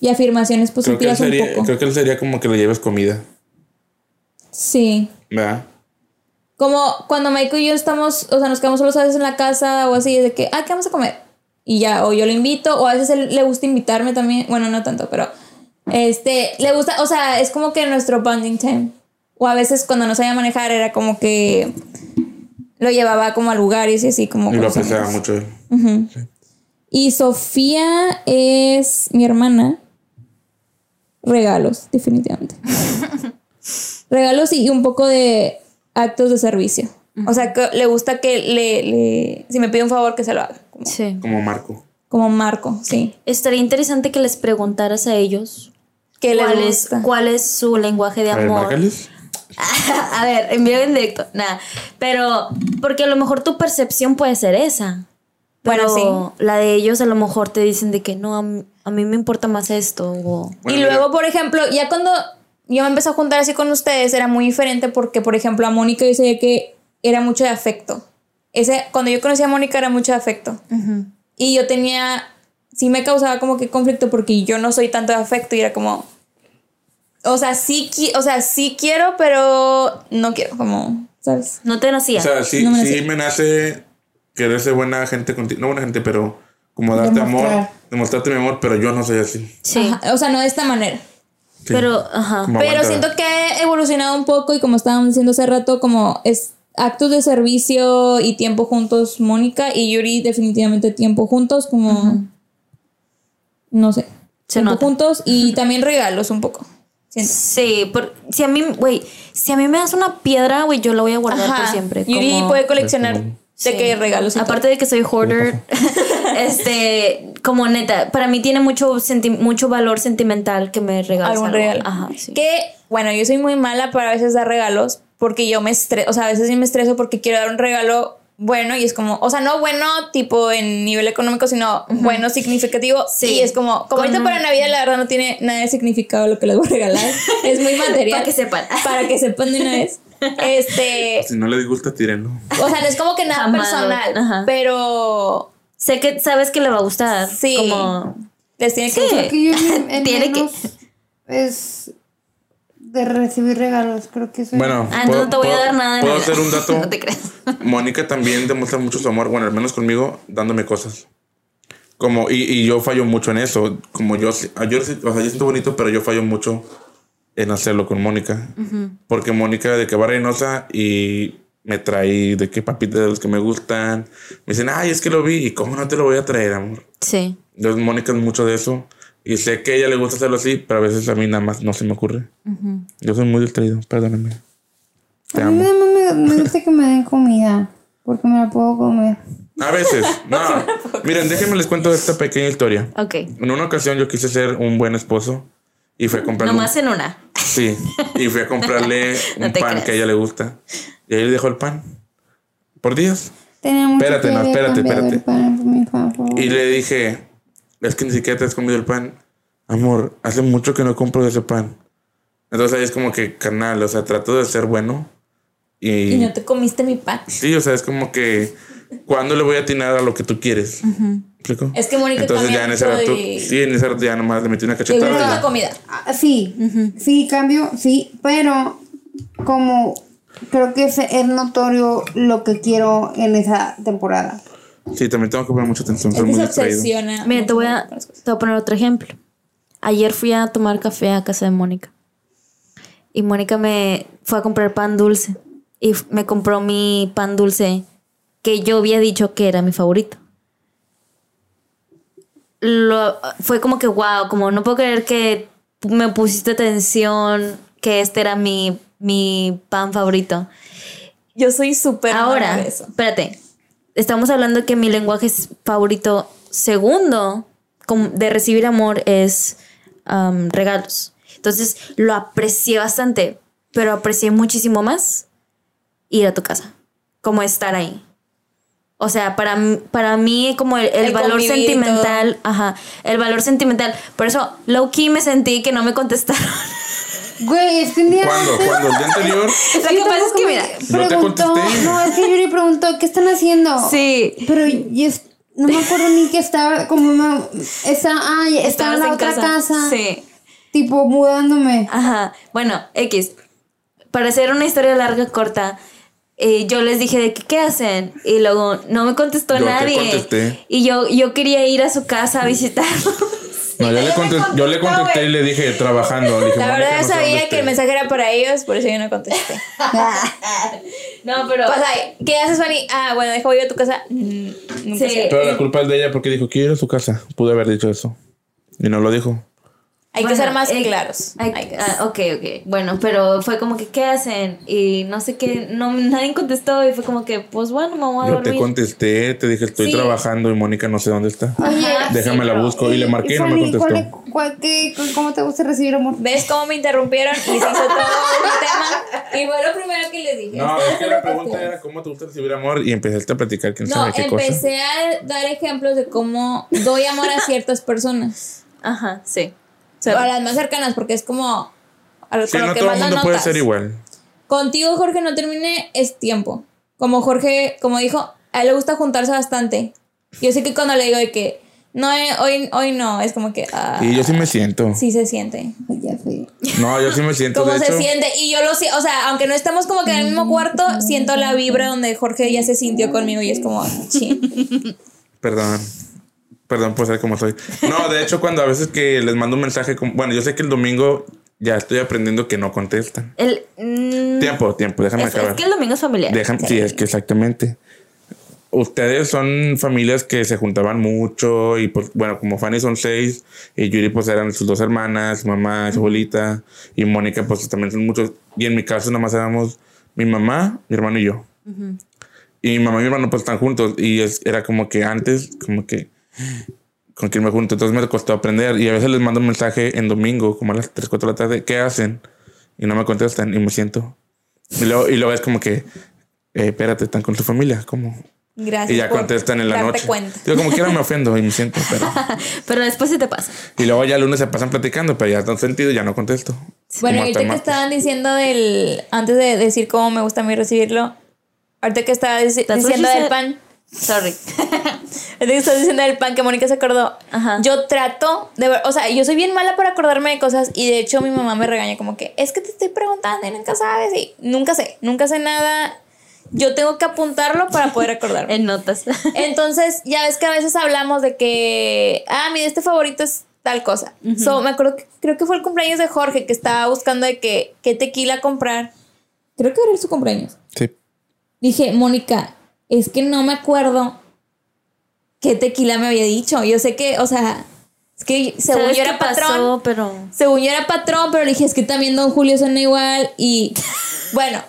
y afirmaciones Creo que, positivas un sería, poco. creo que él sería como que le lleves comida. Sí. ¿Verdad? Como cuando Michael y yo estamos, o sea, nos quedamos solos a veces en la casa o así, de que, ah, ¿qué vamos a comer? Y ya, o yo lo invito, o a veces él le gusta invitarme también, bueno, no tanto, pero este, le gusta, o sea, es como que nuestro bonding time. O a veces cuando no sabía manejar era como que lo llevaba como a lugares y así como... Y lo apreciaba mucho él. Y Sofía es mi hermana. Regalos, definitivamente. Regalos y un poco de actos de servicio. O sea, que le gusta que le, le- si me pide un favor, que se lo haga. Como, Sí. Como Marco. como Marco, sí. Estaría interesante que les preguntaras a ellos les cuál es, gusta. cuál es su lenguaje de A ver, amor. márcales. a ver, envío en directo. Nada. Pero, porque a lo mejor tu percepción puede ser esa. Bueno, Pero la de ellos a lo mejor te dicen de que no, a mí, a mí me importa más esto. O... Bueno, y mira. luego, por ejemplo, ya cuando yo me empecé a juntar así con ustedes, era muy diferente porque, por ejemplo, a Mónica yo sabía que era mucho de afecto. Ese, cuando yo conocí a Mónica era mucho de afecto. Y yo tenía, sí me causaba como que conflicto porque yo no soy tanto de afecto y era como, o sea, sí, o sea, sí quiero, pero no quiero, como, ¿sabes? No te nacía. O sea, sí, No me sí me nace querer ser buena gente contigo. No buena gente, pero como darte Demostrar. amor, demostrarte mi amor, pero yo no soy así. sí. Ajá, o sea, no de esta manera. Sí. Pero, ajá. Como Pero siento que he evolucionado un poco y como estábamos diciendo hace rato, como es actos de servicio y tiempo juntos, Mónica y Yuri definitivamente tiempo juntos, como no sé, Se tiempo nota. juntos y también regalos un poco. Siento. Sí, por- si a mí, güey, si a mí me das una piedra, güey, yo la voy a guardar por Ajá. siempre. Yuri como- puede coleccionar de Sí. que regalos. y Aparte de que soy hoarder, este, como neta, para mí tiene mucho, senti- mucho valor sentimental que me regales algún algo. regalo. Ajá, sí. Que bueno, yo soy muy mala para a veces dar regalos porque yo me estreso, o sea, a veces sí me estreso porque quiero dar un regalo bueno y es como, o sea, no bueno tipo en nivel económico, sino bueno significativo. Sí. Y es como, como ahorita para Navidad la verdad no tiene nada de significado lo que les voy a regalar. es muy material. Para que sepan. Para que sepan de una vez. Este, Si no les gusta, tírenlo. o sea, no es como que nada personal, Ajá. pero Sé que sabes que le va a gustar. Sí. Como, les tiene que Sí. Que yo el Tiene que- es de recibir regalos. Creo que soy. Bueno, ah, no te voy a dar nada de ¿Puedo hacer un dato? no te creas. Mónica también demuestra mucho su amor, bueno, al menos conmigo, dándome cosas. Como, y, y yo fallo mucho en eso. Como yo, sí- yo, o sea, yo siento bonito, pero yo fallo mucho en hacerlo con Mónica. Porque Mónica de que va a Reynosa y me trae de que papitas de los que me gustan. Me dicen, ay, es que lo vi. ¿Y cómo no te lo voy a traer, amor? Sí. Entonces, Mónica es mucho de eso. Y sé que a ella le gusta hacerlo así, pero a veces a mí nada más no se me ocurre. Yo soy muy distraído, perdóname. Te A mí amo. me, me- me gusta que me den comida. Porque me la puedo comer. A veces, no. Miren, déjenme les cuento esta pequeña historia. Ok. En una ocasión yo quise ser un buen esposo y fui a comprarle. un- Nomás en una. Sí, y fui a comprarle No un pan creas. que a ella le gusta. Y ahí le dejó el pan. Por días. Tenía Espérate, no, espérate, espérate. pan por. Y le dije, es que ni siquiera te has comido el pan. Amor, hace mucho que no compro de ese pan. Entonces ahí es como que, carnal, o sea, trato de ser bueno. Y, Y no te comiste mi pan. sí, o sea, es como que, ¿cuándo le voy a atinar a lo que tú quieres? ¿Me explico? Es que Mónica Entonces ya en ese también rato, soy- sí, en ese rato ya nomás le metí una Te gusta cachetada. y la comida. Ah, sí, sí, cambio, sí. Pero como creo que es, es notorio lo que quiero en esa temporada. Sí, también tengo que poner mucha atención, Es que muy se obsesiona. Mira, te voy, a, te voy a poner otro ejemplo. Ayer fui a tomar café a casa de Mónica. Y Mónica me fue a comprar pan dulce. Y me compró mi pan dulce que yo había dicho que era mi favorito. Lo, fue como que, wow, como no puedo creer que me pusiste atención, que este era mi, mi pan favorito. Yo soy súper Ahora, mala de eso. espérate. Estamos hablando que mi lenguaje favorito segundo de recibir amor es um, regalos. Entonces lo aprecié bastante, pero aprecié muchísimo más ir a tu casa, como estar ahí. O sea, para, para mí como el, el El valor sentimental, ajá, el valor sentimental. Por eso, low key me sentí que no me contestaron. Güey, es que un día. ¿Cuándo? ¿Cuándo? ¿El día anterior? Lo que pasa es que, mira, te Preguntó, contesté. no, es que Yuri preguntó, ¿qué están haciendo? sí, Pero es- no me acuerdo ni que estaba, como me, estaba, ah, estaba estabas en la en otra casa. Sí. Tipo, mudándome. Ajá. Bueno, X. Para hacer una historia larga, corta, eh, yo les dije de que, ¿qué hacen? Y luego no me contestó Yo nadie. contesté. Y yo, yo quería ir a su casa a visitarlo. No, yo le, contesté, yo le contesté y le dije, trabajando. Le dije, La "Mónica, verdad no sabía que estés". el mensaje era para ellos, por eso yo no contesté. no, pero. Pues, ¿qué haces, Fanny? Ah, bueno, dejo ir a tu casa. Mm, nunca Sí. sé. Pero la culpa es de ella porque dijo, quiero ir a su casa. Pude haber dicho eso. Y no lo dijo. Hay que ser más eh, claros. Ay, I guess. ah, ok, ok. Bueno, pero fue como que, ¿qué hacen? Y no sé qué, no, nadie contestó y fue como que, pues bueno, me voy a Yo te dormir. contesté, te dije, estoy Sí. trabajando y Mónica no sé dónde está. Oye, Déjame la busco. Y le marqué y no me Fanny, ¿cuál contestó. es- cuál- qué- ¿Cómo te gusta recibir amor? ¿Ves cómo me interrumpieron y se hizo todo un tema? Y fue lo primero que les dije. No, es que la pregunta era cómo te gusta recibir amor y empezaste a platicar quién No, sabe qué cosa. empecé a dar ejemplos de cómo doy amor a ciertas personas. Ajá, sí. A las más cercanas, porque es como a lo, Sí, con no lo que todo más el mundo puede notas. ser igual. Contigo, Jorge, no termine, es tiempo. Como Jorge, como dijo, a él le gusta juntarse bastante. Yo sé que cuando le digo de que no, eh, hoy, hoy no, es como que ah, Y yo sí me siento. sí se siente. Ya fui. No, yo sí me siento. Cómo de se hecho, siente. Y yo lo siento, o sea, aunque no estemos como que en el mismo cuarto, siento la vibra donde Jorge ya se sintió conmigo y es como, chin. Perdón. Perdón por ser como soy. No, de hecho, cuando a veces que les mando un mensaje, como- bueno, yo sé que el domingo ya estoy aprendiendo que no contestan. El, mm, Tiempo, tiempo, déjame es, es acabar. que el domingo es familiar. Déjame, sí, es que exactamente. Ustedes son familias que se juntaban mucho y pues bueno, como Fanny son seis y Yuri pues eran sus dos hermanas, su mamá, su abuelita y Mónica pues también son muchos y en mi caso nada más éramos mi mamá, mi hermano y yo. Y mi mamá y mi hermano pues están juntos y es, era como que antes como que con quién me junto, entonces me costó aprender y a veces les mando un mensaje en domingo como a las 3, 4 de la tarde, ¿qué hacen? Y no me contestan y me siento. Y luego, y luego es como que, eh, espérate, están con tu familia, como... Gracias. Y ya por contestan en la noche. cuenta. Digo, como quiera me ofendo y me siento, pero... Pero después se te pasa. Y luego ya el lunes se pasan platicando, pero ya están sentido y ya no contesto. Bueno, ahorita que estaban diciendo del. Antes de decir cómo me gusta a mí recibirlo. Ahorita que estaba diciendo del said. pan. Sorry. Que estás diciendo del pan que Mónica se acordó. Ajá. Yo trato de ver. O sea, yo soy bien mala para acordarme de cosas. Y de hecho, mi mamá me regaña como que es que te estoy preguntando y nunca sabes. Y nunca sé. Nunca sé nada. Yo tengo que apuntarlo para poder acordarme. En notas. Entonces, ya ves que a veces hablamos de que, ah, mi este favorito es tal cosa. So, me acuerdo que creo que fue el cumpleaños de Jorge que estaba buscando de que, qué tequila comprar. Creo que era su cumpleaños. Sí. Dije, Mónica, es que no me acuerdo qué tequila me había dicho. Yo sé que, o sea, es que según ¿Sabes yo era patrón. pasó? Pero... Según yo era patrón, pero le dije, es que también Don Julio suena igual. Y bueno,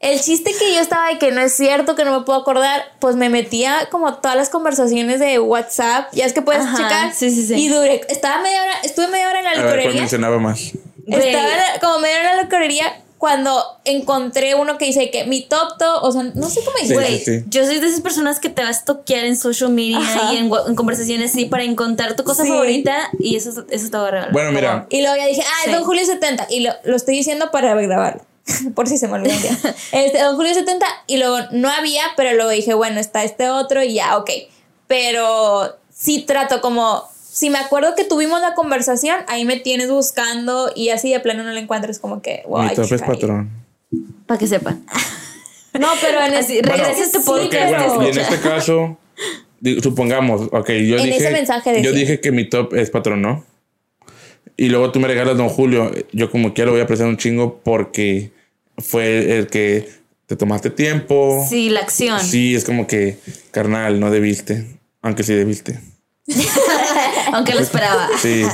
el chiste que yo estaba de que no es cierto, que no me puedo acordar, pues me metía como todas las conversaciones de WhatsApp. Ya es que puedes Ajá, checar. sí, sí, sí. Y duré, estaba media hora, estuve media hora en la licorería. mencionaba más. Estaba como media hora en la licorería cuando encontré uno que dice que mi top top, o sea, no sé cómo dice. Güey, sí, sí. yo soy de esas personas que te vas a toquear en social media Ajá. y en, conversaciones así para encontrar tu cosa Sí. favorita y eso, eso estaba regalado. Bueno, mira, Y luego ya dije, ah, es Sí. Don Julio 70. Y lo, lo estoy diciendo para grabarlo. Por si se me día. Este, Don Julio 70. Y luego no había, pero luego dije, bueno, está este otro y ya, ok. Pero sí trato como. Si me acuerdo que tuvimos la conversación, ahí me tienes buscando y así de plano no lo encuentro. Es como que, wow. mi top es patrón. Para que sepan. No, pero en Así, ese, regresa sí, este podcast. Ok, pero- bueno, y en este caso, supongamos, ok, yo En dije, ese mensaje yo dije que mi top es patrón, ¿no? Y luego tú me regalas Don Julio, yo como quiera lo voy a apreciar un chingo porque fue el que te tomaste tiempo. Sí, la acción. Sí, es como que, carnal, no debiste, aunque sí debiste. Aunque lo esperaba. Sí,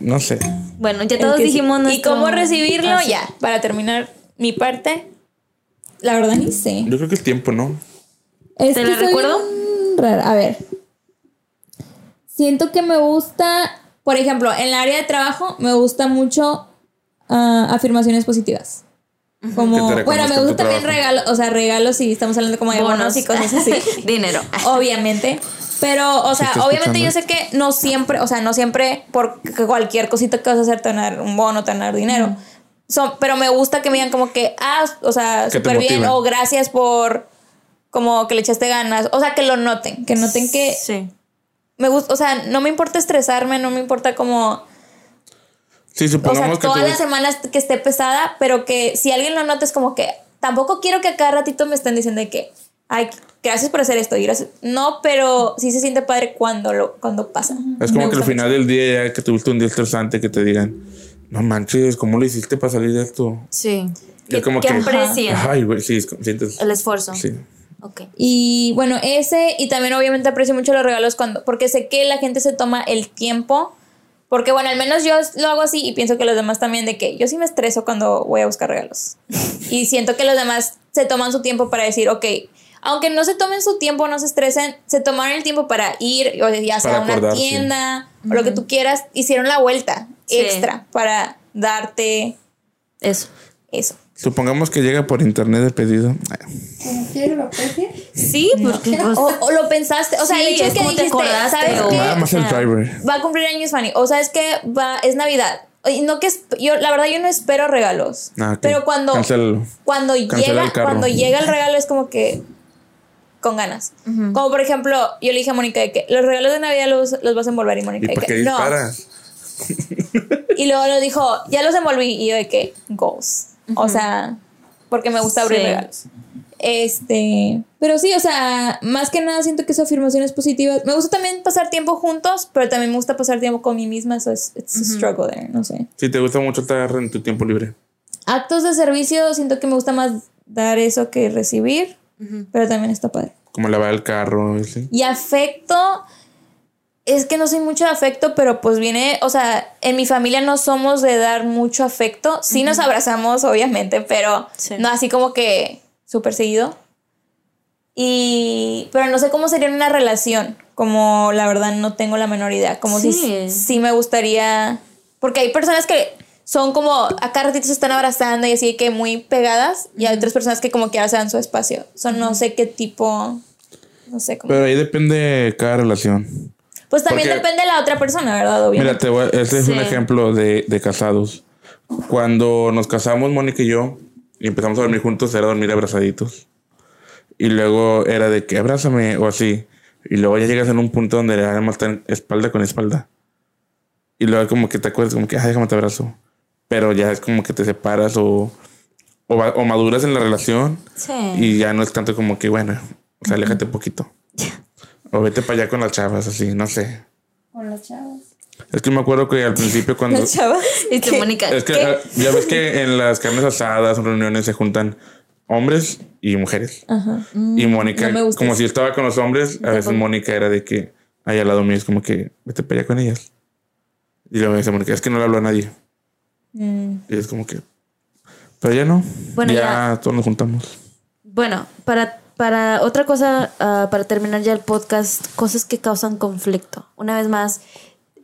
no sé. Bueno, ya todos sí. dijimos ¿Y cómo recibirlo? Ah, sí. Ya, para terminar mi parte. La verdad ni sé. Yo creo que es tiempo, ¿no? Es ¿Te la recuerdo? rara. A ver. Siento que me gusta, por ejemplo, en el área de trabajo me gusta mucho ah, afirmaciones positivas. Como, bueno, me gusta también regalos, o sea, regalos y estamos hablando como de bonos, y cosas así. Dinero. obviamente. Pero, o sea, obviamente yo sé que no siempre, o sea, no siempre por cualquier cosita que vas a hacer te van a dar un bono, te van a dar dinero. Son, pero me gusta que me digan como que, ah, o sea, súper bien, o gracias por como que le echaste ganas. O sea, que lo noten, que noten que Sí. me gusta, o sea, no me importa estresarme, no me importa como, Sí, o sea, supongamos que todas las semanas que esté pesada, pero que si alguien lo nota es como que tampoco quiero que a cada ratito me estén diciendo de que, ay, gracias por hacer esto. Y gracias. No, pero sí se siente padre cuando lo cuando pasa. Es como que al final del día, ya que tuviste un día estresante, que te digan, no manches, ¿cómo lo hiciste para salir de esto? Sí. Y es como que que, aprecien ay, güey, sí, sientes. el esfuerzo. Sí. Ok. Y bueno, ese y también obviamente aprecio mucho los regalos cuando porque sé que la gente se toma el tiempo porque bueno, al menos yo lo hago así y pienso que los demás también de que yo sí me estreso cuando voy a buscar regalos. y siento que los demás se toman su tiempo para decir, ok, aunque no se tomen su tiempo, no se estresen, se tomaron el tiempo para ir, o ya sea a una tienda o lo que tú quieras, hicieron la vuelta Sí. extra para darte Eso. eso. Supongamos que llega por internet el pedido. ¿En serio lo? Sí, porque pues, O, o lo pensaste, o sea, el hecho es que como te dijiste, acordaste ¿sabes o- qué? Nada más el driver. va a cumplir años Fanny. O sea, es que va, es Navidad. Y no que yo, la verdad, yo no espero regalos. Ah. Pero cuando, cuando llega, cuando llega el regalo es como que con ganas. Como por ejemplo, yo le dije a Mónica de que los regalos de Navidad los, los vas a envolver y ¿Y Mónica de por qué que no. Y luego lo dijo, ya los envolví y yo de que goals. O sea, porque me gusta abrir Sí. regalos. Este, pero sí, o sea, más que nada siento que esa afirmación es positiva. Me gusta también pasar tiempo juntos, pero también me gusta pasar tiempo con mí misma, eso es it's a struggle there, no sé. Si te gusta mucho estar en tu tiempo libre. Actos de servicio, siento que me gusta más dar eso que recibir, pero también está padre. Como lavar el carro, ¿sí? Y afecto, es que no soy mucho de afecto, pero pues viene, o sea, en mi familia no somos de dar mucho afecto. Sí nos abrazamos, obviamente, pero Sí. no así como que súper seguido. Y, pero no sé cómo sería una relación, como la verdad no tengo la menor idea, como si Sí. sí me gustaría, porque hay personas que son como a cada ratito se están abrazando y así que muy pegadas, y hay otras personas que como que ahora se dan su espacio. Son no sé qué tipo, no sé cómo. Pero ahí depende de cada relación. Pues también Porque- depende de la otra persona, ¿verdad? Mira, Obviamente. te voy a- este es un ejemplo de, de casados. Cuando nos casamos, Mónica y yo, y empezamos a dormir juntos, era dormir abrazaditos. Y luego era de que abrázame o así. Y luego ya llegas en un punto donde ya más están espalda con espalda. Y luego como que te acuerdas, como que, ah, déjame te abrazo. Pero ya es como que te separas o, o, maduras en la relación. Sí. Y ya no es tanto como que, bueno, o sea, aléjate un poquito. O vete para allá con las chavas, así, no sé. Con las chavas. Es que me acuerdo que al principio cuando... La chava. Y tú, Mónica, Es que ¿qué? ah, ya ves que en las carnes asadas, reuniones se juntan hombres y mujeres. Y Mónica, no me gusta como eso. si estaba con los hombres, a veces Mónica era de que ahí al lado mío es como que vete para allá con ellas. Y luego me dice Mónica, es que no le hablo a nadie. Mm. Y es como que. Pero ya no. Bueno, ya, ya. todos nos juntamos. Bueno, para, para otra cosa, ah, para terminar ya el podcast, cosas que causan conflicto. Una vez más,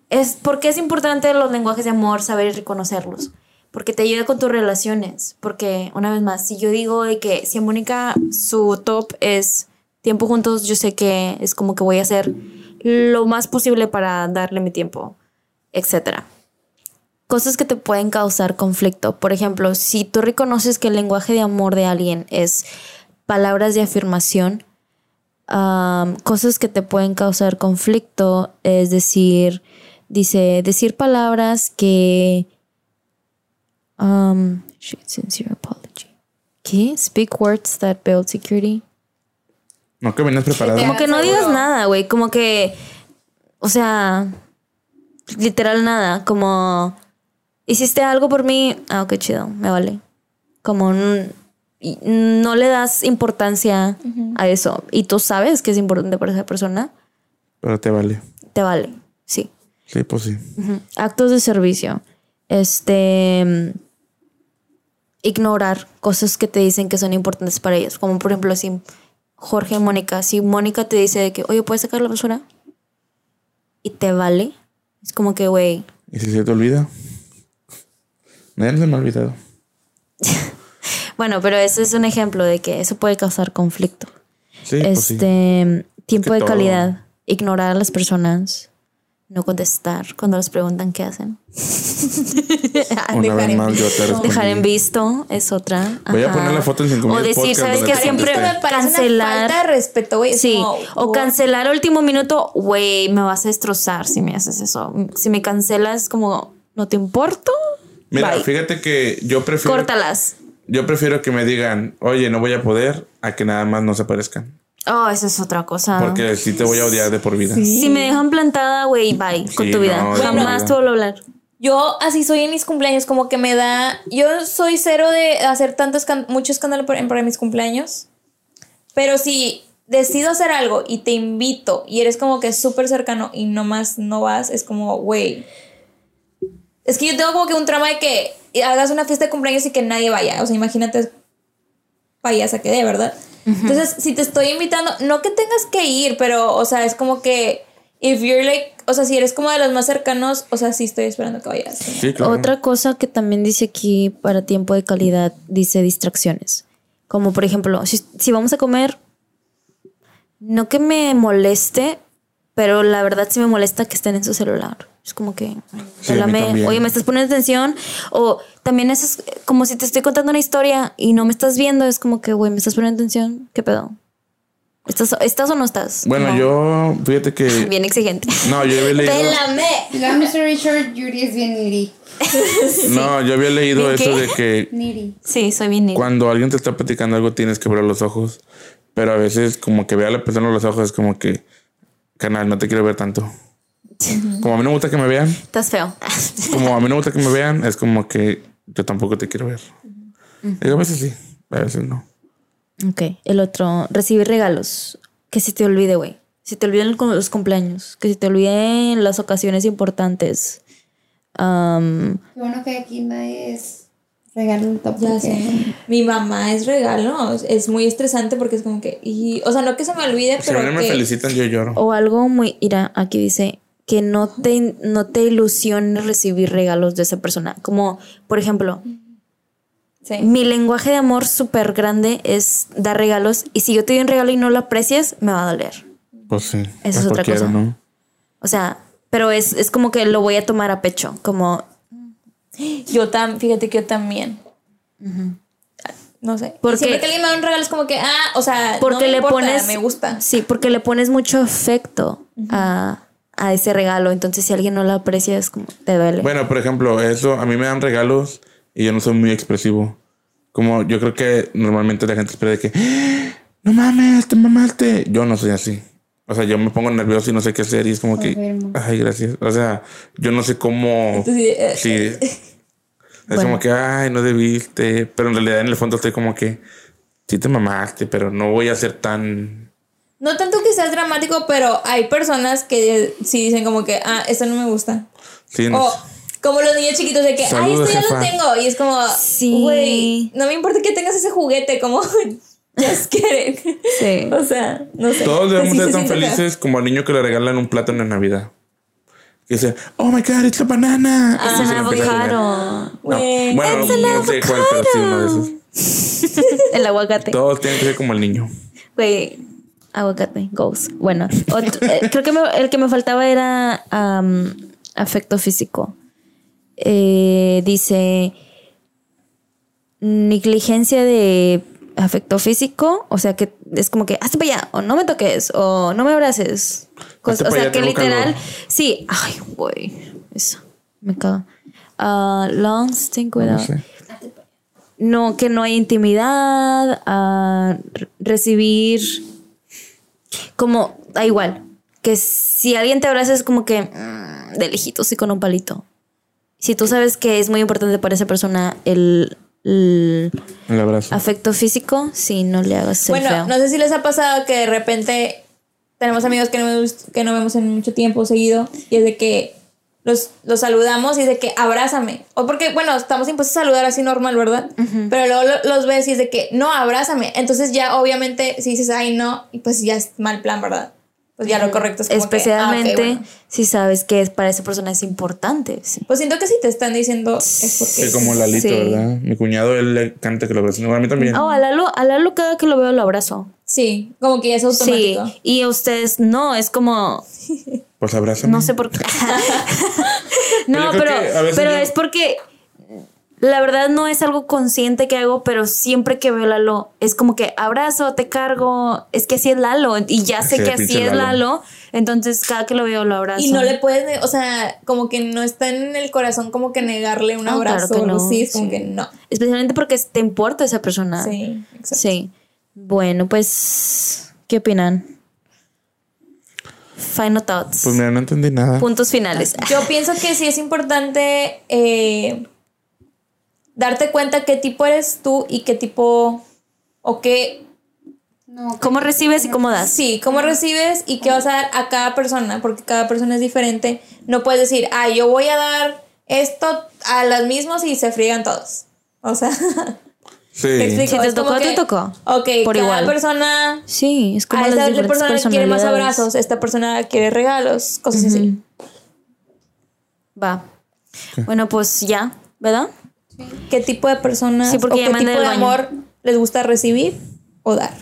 es porque es importante los lenguajes de amor, saber y reconocerlos. Porque te ayuda con tus relaciones. Porque, una vez más, si yo digo de que si a Mónica su top es tiempo juntos, yo sé que es como que voy a hacer lo más posible para darle mi tiempo, etcétera cosas que te pueden causar conflicto. Por ejemplo, si tú reconoces que el lenguaje de amor de alguien es palabras de afirmación, cosas que te pueden causar conflicto es decir, dice, decir palabras que... Um, shit, sincere apology. ¿Qué? Speak words that build security. No que venías preparado. Como que no digas nada, güey. Como que. O sea. Literal nada. Como. Hiciste algo por mí. Ah, ok, chido. Me vale. Como. No le das importancia a eso. Y tú sabes que es importante para esa persona. Pero te vale. Te vale. Sí. Sí, pues sí. Ujú. Actos de servicio. Este. mm, Ignorar cosas que te dicen que son importantes para ellos. Como por ejemplo, si Jorge y Mónica, si Mónica te dice de que, oye, ¿puedes sacar la basura? Y te vale. Es como que, güey, ¿Y si se te olvida? Ya no se me ha olvidado. Bueno, pero ese es un ejemplo de que eso puede causar conflicto. Sí, pues sí. este tiempo Que de todo- calidad, ignorar a las personas, no contestar cuando les preguntan qué hacen. Una vez más yo te respondí. Dejar en visto es otra. Voy a poner la foto en 5000 O decir, podcast ¿sabes te Siempre cancelar. una falta de respeto, güey. Sí, como, o wow. cancelar último minuto, güey, me vas a destrozar si me haces eso. Si me cancelas, como, ¿no te importo? Mira, Bye. fíjate que yo prefiero. Córtalas. Yo prefiero que me digan, oye, no voy a poder, a que nada más no se aparezcan. Oh, eso es otra cosa. Porque sí te voy a odiar de por vida. Si me dejan plantada, güey, bye con Sí, tu vida. no, Jamás te vuelvo a hablar. Yo así soy en mis cumpleaños, como que me da. Yo soy cero de hacer tanto escan- mucho escándalo por- para mis cumpleaños. Pero si decido hacer algo y te invito y eres como que súper cercano y nomás no vas, es como, güey. Es que yo tengo como que un trama de que hagas una fiesta de cumpleaños y que nadie vaya. O sea, imagínate payasa que de, ¿verdad? Entonces, si te estoy invitando, no que tengas que ir, pero, o sea, es como que. If you're like, o sea, si eres como de los más cercanos, o sea, sí estoy esperando que vayas. Sí, claro. Otra cosa que también dice aquí para tiempo de calidad, dice distracciones. Como por ejemplo, si, si vamos a comer, no que me moleste, pero la verdad sí me molesta que estén en su celular. Es como que, Sí, también. oye, me estás poniendo atención. O también eso es como si te estoy contando una historia y no me estás viendo. Es como que, güey, me estás poniendo atención. ¿Qué pedo? ¿Estás, ¿estás o no estás? Bueno, yo, fíjate que. Bien exigente. No, yo había leído. ¡Pélame! Long story short, Yuri es bien needy. No, yo había leído ¿De eso qué? de que Needy. Sí, soy bien niña. cuando alguien te está platicando algo tienes que ver los ojos. Pero a veces, como que vea a la persona los ojos, es como que, canal, no te quiero ver tanto. Como a mí no me gusta que me vean, Estás feo. como a mí no me gusta que me vean, es como que yo tampoco te quiero ver. Digo, a veces sí, a veces no. Ok, el otro, recibir regalos. Que se te olvide, güey. Si te olviden con los cumpleaños. Que se te olviden las ocasiones importantes. Qué bueno que aquí nadie es regalo el top. Ya porque- sé. Mi mamá es regalo. Es muy estresante porque es como que. Y, o sea, no que se me olvide, Si a pero. no me felicitan, yo lloro. o algo muy. Mira, aquí dice que no te, no te ilusiones recibir regalos de esa persona. Como, por ejemplo, Sí. mi lenguaje de amor súper grande es dar regalos. Y si yo te doy un regalo y no lo aprecias, me va a doler. Pues sí, es a otra cosa. ¿no? O sea, pero es, es como que lo voy a tomar a pecho. Como, Yo también. Fíjate que yo también. No sé. Porque- siempre que alguien me da un regalo es como que, ah, o sea, porque no me le importa, pones Me gusta. sí porque le pones mucho afecto a, a ese regalo entonces si alguien no lo aprecia es como te duele Bueno, por ejemplo, eso, a mí me dan regalos y yo no soy muy expresivo. Como yo creo que normalmente la gente espera de que, "Ah, no mames, te mamaste. Yo no soy así. O sea, yo me pongo nervioso y no sé qué hacer y es como que, Confirmo. ay, gracias. O sea, yo no sé cómo... Entonces, Sí. eh, Es como que, ay, no debiste. Pero en realidad en el fondo estoy como que, sí te mamaste, pero no voy a ser tan... No tanto que seas dramático, pero hay personas que sí dicen como que, ah, esto no me gusta. Sí, no- O como los niños chiquitos de que, Saludos, ay, esto ya jefa. lo tengo. Y es como, Sí. güey, no me importa que tengas ese juguete, como, just kidding. Sí. O sea, no sé. Todos debemos ser tan felices como al niño que le regalan un plátano en Navidad. Que dice, oh my god, it's a banana. es Y un se lo empieza a comer. avocado No, bueno, no sé cuál, pero sí uno de esos. el aguacate Todos tienen que ser como el niño. güey aguacate goes bueno otro- eh, creo que me- el que me faltaba era afecto físico Eh, dice negligencia de afecto físico, o sea que es como que hazte para allá, o no me toques, o no me abraces. Cos- Hazte o sea que literal, calor. sí, ay, güey, eso me caga. Ah, long stink No without- sé. no, que no hay intimidad, re- recibir como, da igual, que si alguien te abraza es como que mm, de lejitos y con un palito. Si tú sabes que es muy importante para esa persona el, el abrazo. afecto físico, si no le hagas el Bueno, feo. no sé si les ha pasado que de repente tenemos amigos que no, vemos, que no vemos en mucho tiempo seguido y es de que los, los saludamos y es de que abrázame. O porque, bueno, estamos impuestos a saludar así normal, ¿verdad? Pero luego lo- los ves y es de que no, abrázame. Entonces ya obviamente si dices, ay, no, y pues ya es mal plan, ¿verdad? Pues ya lo correcto es como que, ah, ok, Especialmente bueno. si sabes que es para esa persona es importante. sí. Pues siento que si te están diciendo es porque... Sí, como Lalito, Sí. ¿verdad? Mi cuñado, él le canta que lo abracen. Bueno, a mí también. Oh, a Lalo, a Lalo cada que lo veo lo abrazo. Sí, como que ya es Sí, automático. y a ustedes no, es como, Pues abrázame. no sé por qué. No, pero, pero yo- es porque la verdad no es algo consciente que hago, pero siempre que veo a Lalo es como que abrazo, te cargo, es que así es Lalo y ya sé Sí, que así es Lalo. Lalo, entonces cada que lo veo lo abrazo. Y no le puedes, o sea, como que no está en el corazón como que negarle un Ah, claro abrazo no, así, es como sí. que no. Especialmente porque te importa esa persona. Sí, exacto. Sí. Bueno, pues, ¿qué opinan? Final thoughts. Pues mira, no entendí nada. Puntos finales. Yo pienso que sí es importante eh, darte cuenta qué tipo eres tú y qué tipo o qué ¿Cómo recibes y cómo das? sí, cómo recibes y qué vas a dar a cada persona, porque cada persona es diferente. No puedes decir, ah, yo voy a dar esto a las mismas y se friegan todos. O sea, Sí. explico. Si te tocó, te tocó. Ok, Por cada igual. persona Sí, es como a las esta diferentes persona quiere más abrazos, esta persona quiere regalos, cosas así. Va. Bueno, pues ya, ¿verdad? ¿Qué tipo de personas Sí, porque o qué tipo de baño. amor les gusta recibir o dar?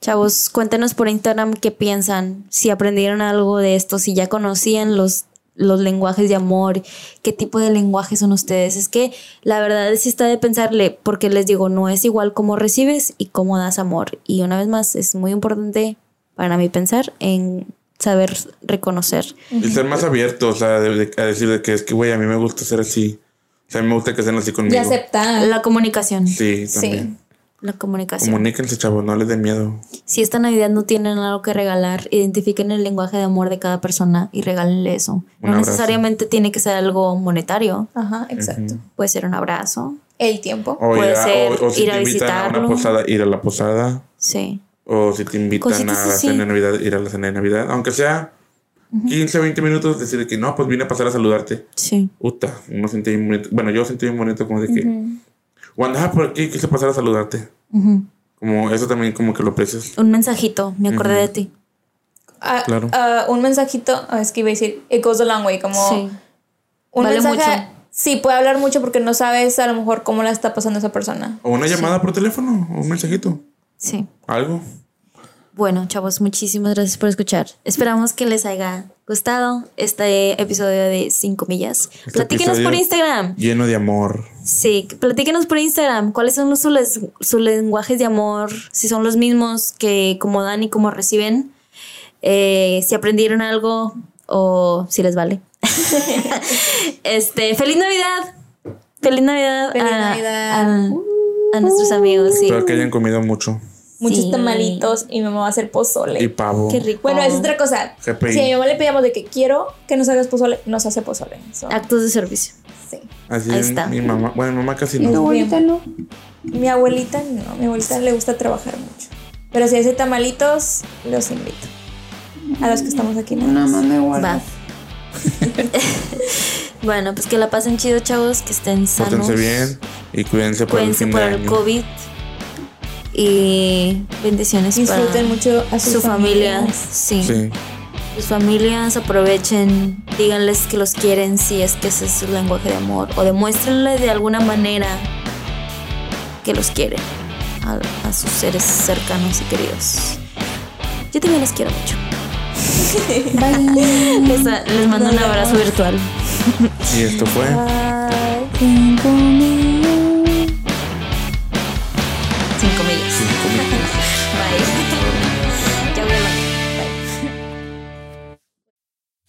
Chavos, cuéntenos por Instagram qué piensan, si aprendieron algo de esto, si ya conocían los, los lenguajes de amor, qué tipo de lenguajes son ustedes. Es que la verdad sí está de pensarle, porque les digo, no es igual cómo recibes y cómo das amor. Y una vez más, es muy importante para mí pensar en saber reconocer. Y ser más abierto, o sea, de, de- a decir de que es que, güey, a mí me gusta ser así. O sea, a mí me gusta que sean así conmigo. Y aceptar. La comunicación. Sí, Sí. también. La comunicación. Comuníquense, chavos, no les den miedo. Si esta Navidad no tienen algo que regalar, identifiquen el lenguaje de amor de cada persona y regálenle eso. Un no abrazo. necesariamente tiene que ser algo monetario. Ajá, exacto. Puede ser un abrazo. El tiempo. O, Puede ir a, ser o, o si ir te a visitarlo. una posada, ir a la posada. Sí. O si te invitan Cositas a la así. cena de Navidad, ir a la cena de Navidad. Aunque sea 15, 20 minutos, decir que no, pues vine a pasar a saludarte. Sí. Puta, uno sentí bien bonito. Bueno, yo sentí bien bonito como de que... Cuando andaba por aquí, quise pasar a saludarte. Como eso también como que lo aprecias. Un mensajito. Me acordé de ti. Ah, Claro. ah, un mensajito, ah, es que iba a decir, it goes a long way, como Sí. un Vale mensaje. mucho. Sí, puede hablar mucho porque no sabes a lo mejor cómo la está pasando esa persona. O una llamada por teléfono, o un mensajito. Sí. Algo. Bueno, chavos, muchísimas gracias por escuchar. Esperamos que les haya gustado este episodio de 5 millas. Este Platíquenos por Instagram. Lleno de amor. Sí, platíquenos por Instagram. ¿Cuáles son los, sus, lenguajes de amor? Si son los mismos que como dan y como reciben. Eh, si aprendieron algo o si les vale. este, feliz Navidad. Feliz Navidad. Feliz a, Navidad. a- a nuestros amigos. Sí. Espero que hayan comido mucho. Muchos Sí. tamalitos y mi mamá va a hacer pozole. Y pavo. Qué rico. Bueno, es otra cosa. GPI. Si a mi mamá le pedíamos de que quiero que nos hagas pozole, nos hace pozole. So, Actos de servicio. sí. Así Ahí es, está. mi mamá. Bueno, mi mamá casi ¿Y tu no. abuelita no? Mi abuelita no, mi abuelita le gusta trabajar mucho. Pero si hace tamalitos, los invito. A los que estamos aquí. nada Nada más. más me guardo. Va. bueno, pues que la pasen chido, chavos. Que estén sanos. Pórtense bien y cuídense por el Cuídense fin por de el año. COVID. Y bendiciones Disfruten para mucho a sus su familia. familias. Sí. Sí. Sus familias aprovechen, díganles que los quieren si es que ese es su lenguaje de amor. O demuéstrenle de alguna manera que los quieren a, a sus seres cercanos y queridos. Yo también los quiero mucho. Bye. Les, les mando un abrazo virtual. Y esto fue.